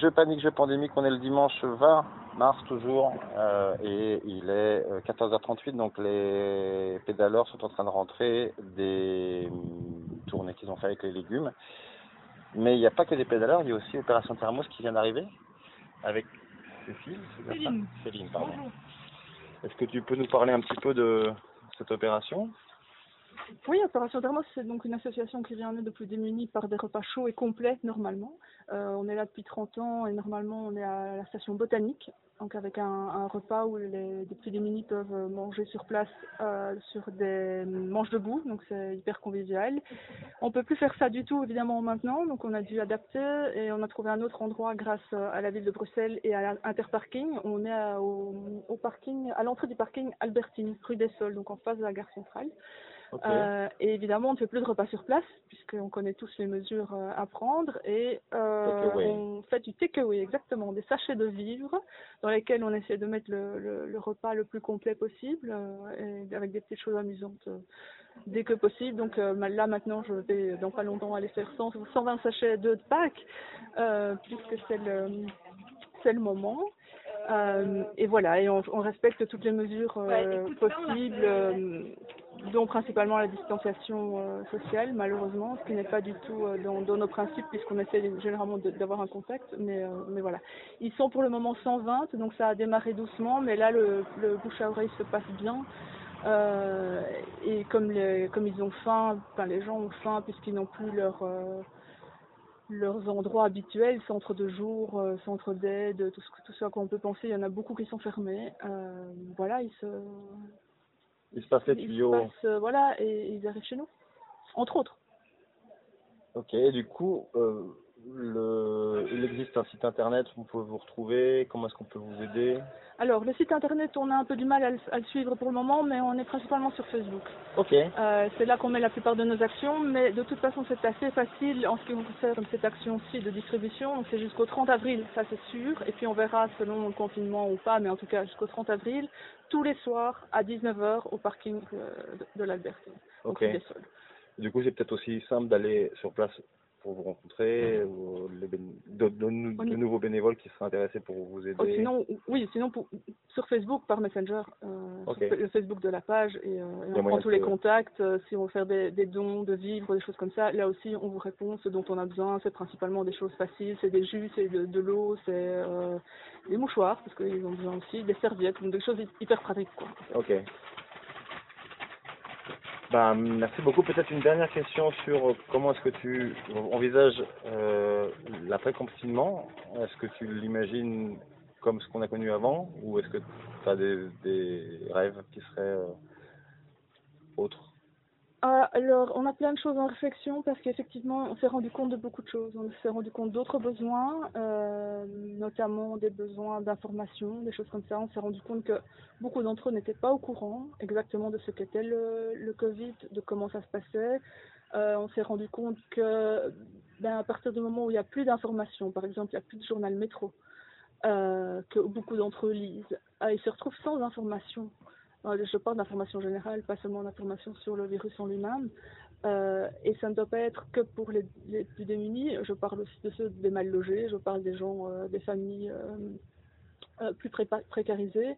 Q: Donc je panique, je pandémique, on est le dimanche 20 mars toujours euh, et il est 14h38 donc les pédaleurs sont en train de rentrer des hum, tournées qu'ils ont fait avec les légumes. Mais il n'y a pas que des pédaleurs, il y a aussi Opération Thermos qui vient d'arriver avec Cécile,
R: Céline.
Q: Céline, pardon. Est-ce que tu peux nous parler un petit peu de cette opération?
R: Oui, Opération Thermos, c'est donc une association qui vient en aide aux plus démunis par des repas chauds et complets normalement. Euh, on est là depuis 30 ans et normalement on est à la station botanique, donc avec un, repas où les, les plus démunis peuvent manger sur place euh, sur des manches debout, donc c'est hyper convivial. On peut plus faire ça du tout évidemment maintenant, donc on a dû adapter et on a trouvé un autre endroit grâce à la ville de Bruxelles et à l'Interparking. On est à- au, au parking, à l'entrée du parking Albertine, rue des Sols, donc en face de la gare centrale. Euh, et évidemment, on ne fait plus de repas sur place, puisqu'on connaît tous les mesures euh, à prendre. Et euh, on fait du takeaway, exactement, des sachets de vivres, dans lesquels on essaie de mettre le, le, le repas le plus complet possible, euh, et avec des petites choses amusantes euh, dès que possible. Donc euh, là, maintenant, je vais dans pas longtemps aller faire 100, 120 sachets d'œufs de Pâques, euh, puisque c'est le, c'est le moment. Euh, et voilà, et on, on respecte toutes les mesures euh, possibles, euh, dont principalement la distanciation euh, sociale, malheureusement, ce qui n'est pas du tout euh, dans, nos principes, puisqu'on essaie généralement d'avoir un contact. Mais, euh, mais voilà. Ils sont pour le moment 120, donc ça a démarré doucement, mais là, le, le bouche à oreille se passe bien. Et comme, les, comme ils ont faim, enfin, les gens ont faim puisqu'ils n'ont plus leur, leurs endroits habituels, centres de jour, centres d'aide, tout ce, tout ce à quoi on peut penser. Il y en a beaucoup qui sont fermés. Voilà, ils se,
Q: Il se passe les
R: ils se
Q: tuyaux.
R: passent, euh, voilà, et ils arrivent chez nous, entre autres.
Q: Ok, et du coup, euh, le... il existe un site internet où on peut vous retrouver. Comment est-ce qu'on peut vous aider?
R: Alors, le site internet, on a un peu du mal à le, à le suivre pour le moment, mais on est principalement sur Facebook.
Q: Ok.
R: Euh, c'est là qu'on met la plupart de nos actions, mais de toute façon, c'est assez facile en ce qui concerne cette action-ci de distribution. Donc, c'est jusqu'au 30 avril, ça c'est sûr. Et puis, on verra selon le confinement ou pas, mais en tout cas, jusqu'au 30 avril, tous les soirs à 19h au parking euh, de, de l'Albertine.
Q: Ok. Du coup, c'est peut-être aussi simple d'aller sur place pour vous rencontrer, ou les bén- de, de- de nouveaux bénévoles qui seraient intéressés pour vous aider.
R: Oh, sinon, oui, sinon pour, sur Facebook, par Messenger, euh, sur le Facebook de la page, et, euh, et on prend tous les contacts. euh, si on veut faire des, des dons de vivres, des choses comme ça, là aussi, on vous répond ce dont on a besoin. C'est principalement des choses faciles, c'est des jus, c'est de, de l'eau, c'est euh, des mouchoirs, parce qu'ils ont besoin aussi, des serviettes, donc des choses hy- hyper pratiques. Quoi.
Q: Ok. Bah, merci beaucoup. Peut-être une dernière question sur euh, comment est-ce que tu envisages euh, l'après-confinement? Est-ce que tu l'imagines comme ce qu'on a connu avant? Ou est-ce que tu as des, des rêves qui seraient euh, autres?
R: Alors, on a plein de choses en réflexion parce qu'effectivement, on s'est rendu compte de beaucoup de choses. On s'est rendu compte d'autres besoins, euh, notamment des besoins d'information, des choses comme ça. On s'est rendu compte que beaucoup d'entre eux n'étaient pas au courant exactement de ce qu'était le, le Covid, de comment ça se passait. Euh, on s'est rendu compte que, ben, à partir du moment où il n'y a plus d'informations, par exemple, il n'y a plus de journal métro, euh, que beaucoup d'entre eux lisent, ils se retrouvent sans information. Je parle d'information générale, pas seulement d'information sur le virus en lui-même. Euh, et ça ne doit pas être que pour les, plus démunis. Je parle aussi de ceux des mal logés, je parle des gens, euh, des familles euh, plus précarisées.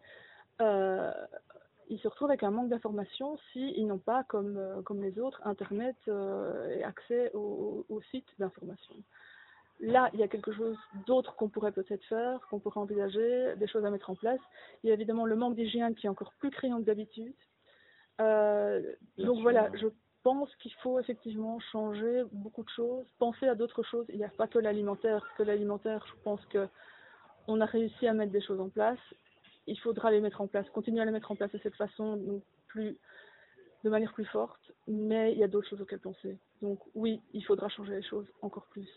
R: Ils se retrouvent avec un manque d'information s'ils n'ont pas, comme, comme les autres, Internet et accès aux au sites d'information. Là, il y a quelque chose d'autre qu'on pourrait peut-être faire, qu'on pourrait envisager, des choses à mettre en place. Il y a évidemment le manque d'hygiène qui est encore plus criant que d'habitude. Euh, donc
Q: sûr.
R: voilà, je pense qu'il faut effectivement changer beaucoup de choses, penser à d'autres choses. Il n'y a pas que l'alimentaire, que l'alimentaire, je pense que on a réussi à mettre des choses en place. Il faudra les mettre en place, continuer à les mettre en place de cette façon, donc plus, de manière plus forte. Mais il y a d'autres choses auxquelles penser. Donc oui, il faudra changer les choses encore plus.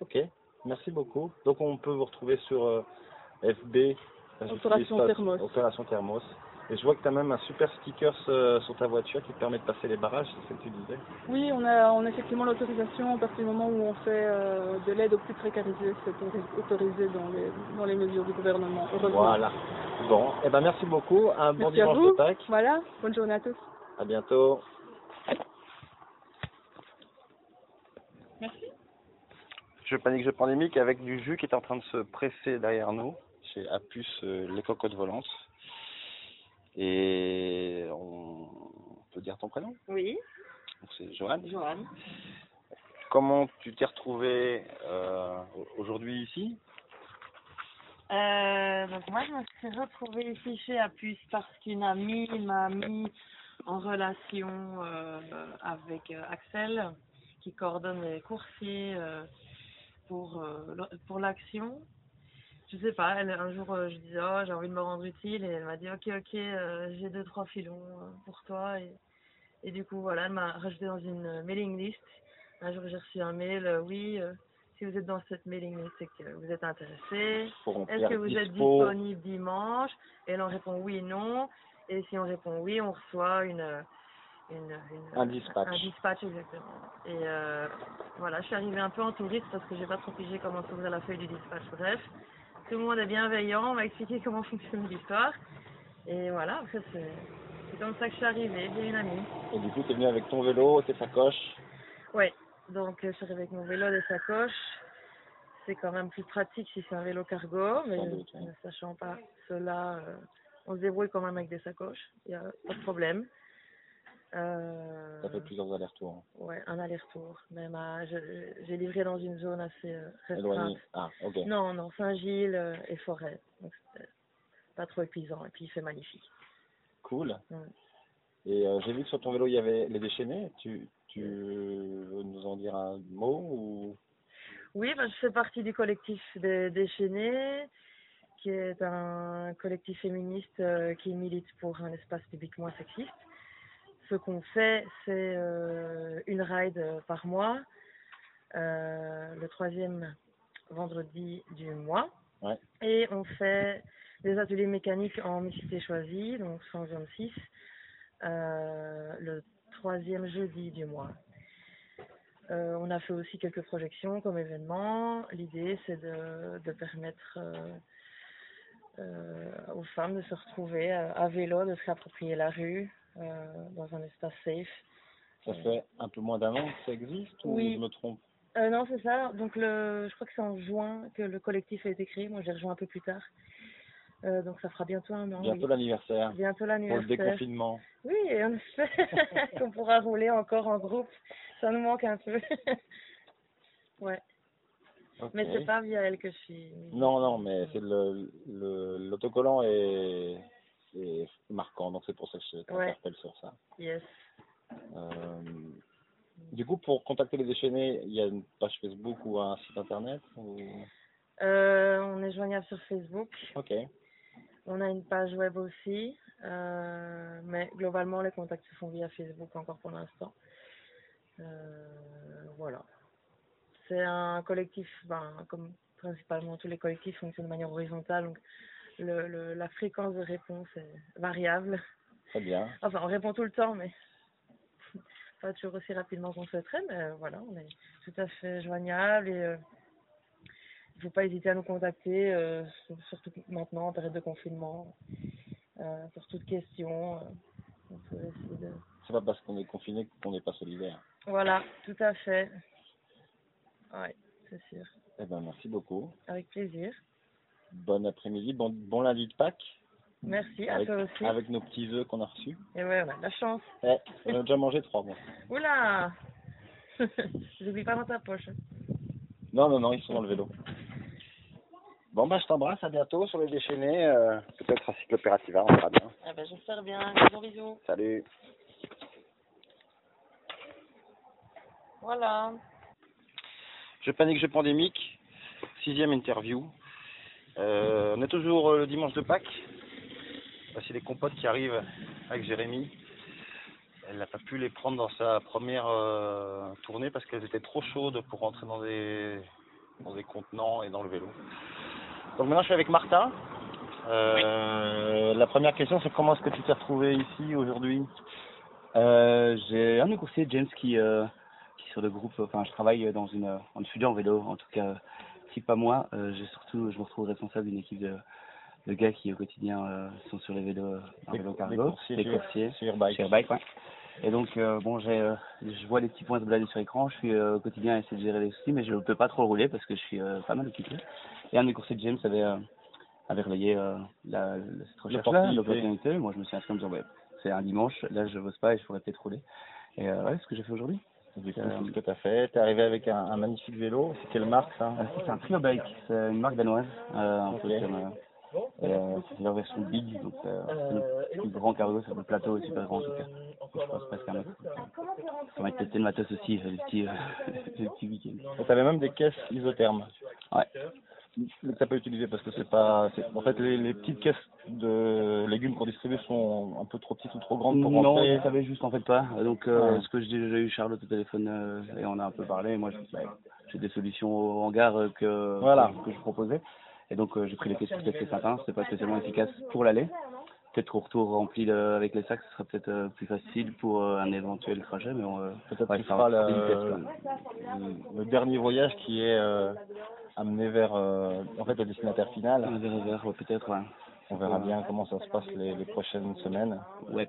Q: Ok, merci beaucoup. Donc on peut vous retrouver sur euh, FB,
R: Opération
Q: pas-
R: Thermos.
Q: Opération Thermos. Et je vois que tu as même un super sticker euh, sur ta voiture qui te permet de passer les barrages, c'est ce que tu disais.
R: Oui, on a, on a effectivement l'autorisation à partir du moment où on fait euh, de l'aide aux plus précarisés. C'est autori- autorisé dans les, dans les mesures du gouvernement.
Q: Voilà. Bon, eh ben merci beaucoup. Un bon
R: Merci à
Q: dimanche
R: vous.
Q: de Pâques.
R: Voilà, bonne journée à tous.
Q: À bientôt.
R: Merci.
Q: Je panique, je pandémique avec du jus qui est en train de se presser derrière nous, chez Apus, euh, les cocottes volantes. Et on peut dire ton prénom?
S: Oui,
Q: C'est Johan.
S: Johan.
Q: Comment tu t'es retrouvé euh, aujourd'hui ici?
S: Euh, donc moi, je me suis retrouvée ici chez Apus parce qu'une amie m'a mis en relation euh, avec Axel, qui coordonne les coursiers pour, euh, pour l'action. Je sais pas, elle, un jour, euh, je disais, oh, j'ai envie de me rendre utile, et elle m'a dit, ok, ok, euh, j'ai deux, trois filons pour toi. Et, et du coup, voilà, elle m'a rajouté dans une mailing list. Un jour, j'ai reçu un mail, oui, si vous êtes dans cette mailing list, c'est que vous êtes intéressé. Est-ce que vous êtes
Q: dispo.
S: disponible dimanche? Et là, on répond oui et non. Et si on répond oui, on reçoit une, une, une-
Q: Un dispatch.
S: Un dispatch, exactement. Et euh, voilà, je suis arrivée un peu en touriste parce que j'ai pas trop pigé comment s'ouvrir la feuille du dispatch. Bref, tout le monde est bienveillant, on m'a expliqué comment fonctionne l'histoire. Et voilà, après, c'est comme ça que je suis arrivée, j'ai une amie.
Q: Et du coup, tu es venu avec ton vélo, tes sacoches?
S: Oui, donc euh, je suis arrivée avec mon vélo, des sacoches. C'est quand même plus pratique si c'est un vélo cargo, mais
Q: doute, oui.
S: ne sachant pas cela, euh, on se débrouille quand même avec des sacoches, il n'y a pas de problème. Euh,
Q: Ça fait plusieurs allers-retours.
S: ouais, un aller-retour. Même à- j'ai livré dans une zone assez euh, restreinte.
Q: Ah, ok.
S: Non, non, Saint-Gilles euh, et forêt. Donc c'était pas trop épuisant et puis il fait magnifique.
Q: Cool. Et euh, j'ai vu que sur ton vélo, il y avait les déchaînés. Tu, tu veux nous en dire un mot ou?
S: Oui, bah, je fais partie du collectif des Déchaînés, qui est un collectif féministe euh, qui milite pour un espace public moins sexiste. Ce qu'on fait, c'est euh, une ride par mois, euh, le troisième vendredi du mois.
Q: Ouais.
S: Et on fait des ateliers mécaniques en mixité choisie, donc 126, euh, le troisième jeudi du mois. On a fait aussi quelques projections comme événement. L'idée, c'est de, de permettre aux femmes de se retrouver euh, à vélo, de se réapproprier la rue dans un espace safe.
Q: ça fait un peu moins d'un an que ça existe ou
S: Oui.
Q: je me trompe
S: Euh, non, c'est ça. Donc, le, je crois que c'est en juin que le collectif a été créé. Moi, j'ai rejoint un peu plus tard. Euh, donc, ça fera bientôt un an.
Q: Bientôt l'anniversaire.
S: Bientôt
Q: Pour le
S: l'anniversaire.
Q: déconfinement.
S: Oui, et on espère qu'on pourra rouler encore en groupe. Ça nous manque un peu. ouais.
Q: Ok.
S: Mais c'est pas via elle que je suis.
Q: Non, non, mais c'est le le- l'autocollant est, marquant, donc c'est pour ça que je t'interpelle sur ça.
S: Yes.
Q: Euh, du coup, pour contacter les déchaînés, il y a une page Facebook ou un site internet ou...
S: Euh, on est joignable sur Facebook.
Q: Ok.
S: On a une page web aussi. Euh, mais globalement, les contacts se font via Facebook encore pour l'instant. Voilà. C'est un collectif, ben, comme principalement tous les collectifs fonctionnent de manière horizontale, donc le, le, la fréquence de réponse est variable.
Q: Très bien.
S: Enfin, on répond tout le temps, mais pas toujours aussi rapidement qu'on souhaiterait, mais euh, voilà, on est tout à fait joignable et euh, il ne faut pas hésiter à nous contacter, euh, sur- surtout maintenant en période de confinement, euh, pour toute question. euh, on peut essayer de...
Q: C'est pas parce qu'on est confiné qu'on n'est pas solidaire.
S: Voilà, tout à fait. Oui, c'est sûr.
Q: Eh ben, merci beaucoup.
S: Avec plaisir.
Q: Bon après-midi, bon, bon lundi de Pâques.
S: Merci, à
Q: avec,
S: toi aussi.
Q: avec nos petits œufs qu'on a reçus.
S: Et ouais, on a de la chance.
Q: Eh, on a déjà mangé trois, moi.
S: Oula J'oublie pas dans ta poche.
Q: Non, non, non, ils sont dans le vélo. Bon, bah, je t'embrasse, à bientôt sur les déchaînés. euh, Peut-être à Cyclopérativa, on verra bien.
S: Ah ben, j'espère bien. Bisous, bisous.
Q: Salut.
S: Voilà.
Q: Je panique, je pandémique. Sixième interview. Euh, on est toujours euh, le dimanche de Pâques. Voici les compotes qui arrivent avec Jérémy. Elle n'a pas pu les prendre dans sa première euh, tournée parce qu'elles étaient trop chaudes pour rentrer dans des, dans des contenants et dans le vélo. Donc maintenant je suis avec Martin. Euh, la première question c'est comment est-ce que tu t'es retrouvé ici aujourd'hui?
T: J'ai un de mes coursiers, James, qui, qui est sur le groupe, enfin, je travaille dans une, en étudiant en vélo, en tout cas, si pas moi, euh, j'ai surtout, je me retrouve responsable d'une équipe de, de gars qui, au quotidien, euh, sont sur les vélos, en
Q: Des-
T: vélo
Q: des
T: cargo,
Q: coursiers
T: des
Q: sur-
T: coursiers,
Q: sur
T: ouais. Et donc, euh, bon, j'ai, euh, je vois les petits points de blader sur l'écran. Je suis euh, au quotidien à essayer de gérer les soucis, mais je ne peux pas trop rouler parce que je suis euh, pas mal occupé. Et un de mes coursiers de James avait, euh, avait relayé euh, la, la- cette recherche-là,
Q: L'opportunité.
T: Moi, je me suis inscrit en me disant, ouais, c'est un dimanche, là, je bosse pas et je pourrais peut-être rouler. Et euh, ouais, ce que j'ai fait aujourd'hui.
Q: Du coup, c'est ce que tu as fait. Tu es arrivé avec un, un magnifique vélo. C'est quelle marque ça
T: Euh, c'est un trio bike, c'est une marque danoise, euh, et, euh, c'est leur version big, donc euh, c'est le plus grand cargo, c'est le plateau est super grand en tout cas. Donc, je pense presque un mètre. Ça être testé le matos aussi, les petits, euh, les petits week-ends.
Q: Tu avais même des caisses isothermes.
T: Ouais.
Q: Que t'as pas utilisé parce que c'est pas. En fait, les, les petites caisses de légumes qu'on distribue sont un peu trop petites ou trop grandes pour
T: Non,
Q: rentrer.
T: je savais juste en fait pas. Donc euh,
Q: Ouais.
T: ce que j'ai déjà eu Charlotte au téléphone euh, et on a un peu parlé. Moi bah, j'ai des solutions au hangar euh, que,
Q: Voilà.
T: que, que je proposais. Et donc euh, j'ai pris les caisses pour tester ce matin. C'était pas spécialement efficace pour l'aller. Peut-être qu'au retour rempli avec les sacs, ce sera peut-être euh, plus facile pour euh, un éventuel trajet. Mais on, euh,
Q: Peut-être
T: ouais,
Q: que ce
T: ça
Q: sera le, dernier voyage qui est euh, amené vers euh, en fait le destinataire final.
T: Ouais, peut-être, ouais.
Q: On verra bien comment ça se passe les, les prochaines semaines.
T: Ouais.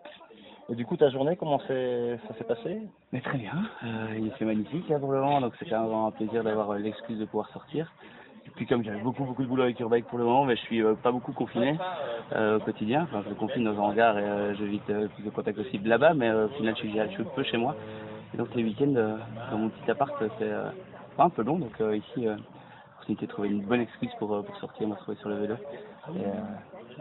Q: Et du coup, ta journée, comment c'est, ça s'est passé?
T: Mais très bien, euh, il fait magnifique là pour le moment, donc c'est quand même un plaisir d'avoir l'excuse de pouvoir sortir. Puis comme j'avais beaucoup beaucoup de boulot avec Urbike pour le moment, mais je suis euh, pas beaucoup confiné euh, au quotidien. Enfin, je me confine dans un hangar et euh, j'évite euh, plus de contact possible là-bas, mais euh, au final je suis, je suis peu chez moi. Et donc les week-ends euh, dans mon petit appart, c'est un peu long, donc ici, euh, opportunité de trouver une bonne excuse pour, pour sortir, me retrouver sur le vélo.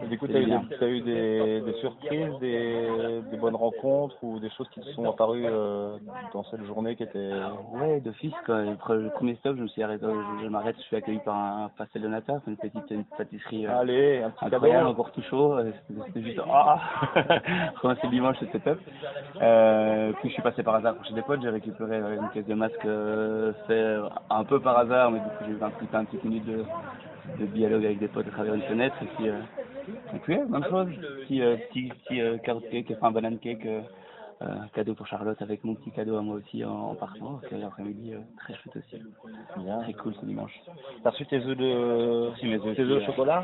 T: Euh,
Q: du coup,
T: c'est
Q: tu as eu, des, t'as eu des, des surprises, des, des bonnes rencontres ou des choses qui te sont apparues euh, dans cette journée qui étaient...
T: Ouais, d'office, quoi. Le pre- le premier stop, je me suis arrêté, je, je m'arrête, je suis accueilli par un pastel c'est une petite une pâtisserie euh,
Q: Allez, un petit
T: incroyable,
Q: cadeau.
T: encore tout chaud, euh, c'était juste, ah Commencer le dimanche, c'était top. Euh, puis je suis passé par hasard chez des potes, j'ai récupéré euh, une caisse de masque, euh, fait un peu par hasard, mais du coup j'ai eu un petit, un petit minute de, de dialogue avec des potes à travers une fenêtre, et puis, euh, et puis ouais, même chose, petit, euh, petit, petit euh, carrot cake, enfin banane cake, euh, euh, cadeau pour Charlotte avec mon petit cadeau à moi aussi en, en partant, donc euh, l'après-midi euh, très chouette aussi.
Q: Bien.
T: Très cool ce dimanche.
Q: T'as reçu tes œufs de,
T: mes œufs
Q: tes
T: aussi,
Q: œufs au
T: ouais.
Q: chocolat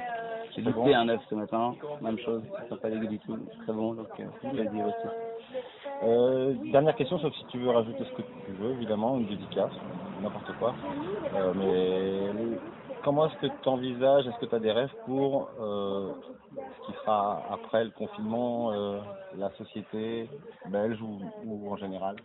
T: J'ai
Q: C'est
T: goûté
Q: bon
T: un œuf ce matin, même chose, ça pas dégueu du tout, très bon, donc euh, plaisir aussi.
Q: Euh, dernière question, sauf si tu veux rajouter ce que tu veux, évidemment, une dédicace, n'importe quoi. Euh, mais comment est-ce que tu envisages, est-ce que tu as des rêves pour euh, ce qui sera après le confinement, euh, la société belge ou, ou en général?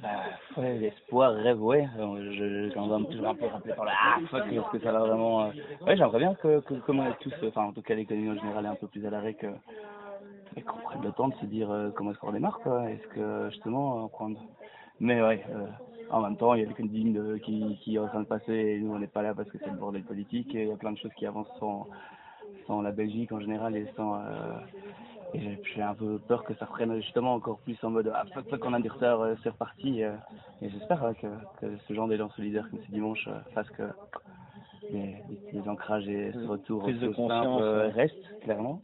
T: Bah, ouais, l'espoir, rêve, ouais. Je, quand toujours un peu rappelé par le ah, fuck, est-ce que ça va vraiment. euh, Ouais, j'aimerais bien que, comme on est tous, enfin, en tout cas, l'économie en général est un peu plus à l'arrêt que. et qu'on prenne le temps de se dire euh, comment est-ce qu'on redémarre, quoi. Est-ce que, justement, euh, prendre. Mais ouais, en même temps, il y a le coding de, qui, qui est en train de passer et nous, on n'est pas là parce que c'est le bordel politique et il y a plein de choses qui avancent sans, sans la Belgique en général et sans. euh, et j'ai- un peu peur que ça reprenne justement encore plus en mode ah fuck fuck on a du retard, euh, c'est reparti. euh, et j'espère ouais, que, que ce genre d'élan solidaire comme ce dimanche euh, fasse que les, les ancrages et ce retour
Q: Prise de
T: simple, euh, restent clairement.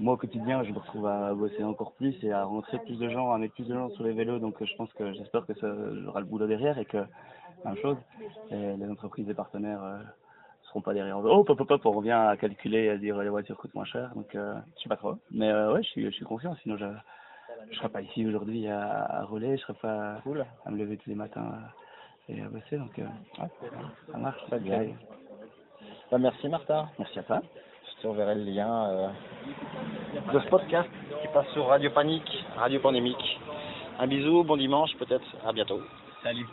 T: Moi au quotidien je me retrouve à bosser encore plus et à rentrer plus de gens, à mettre plus de gens sur les vélos donc euh, je pense que j'espère que ça aura le boulot derrière et que même chose, les, les entreprises et partenaires euh, seront pas derrière. Oh, pop, pop, pop, on revient à calculer, à dire les voitures coûtent moins cher. Donc, euh, je sais pas trop. Mais euh, ouais, je suis, je suis confiant. Sinon, je, je serais pas ici aujourd'hui à, à rouler. Je serais pas à me lever tous les matins euh, et à bosser. Donc, euh, ouais, ça marche.
Q: Très bien. Bah, merci Martin.
T: Merci à toi.
Q: Je t'enverrai le lien euh, de ce podcast qui passe sur Radio Panique, Radio Pandémique. Un bisou, bon dimanche, peut-être à bientôt.
T: Salut.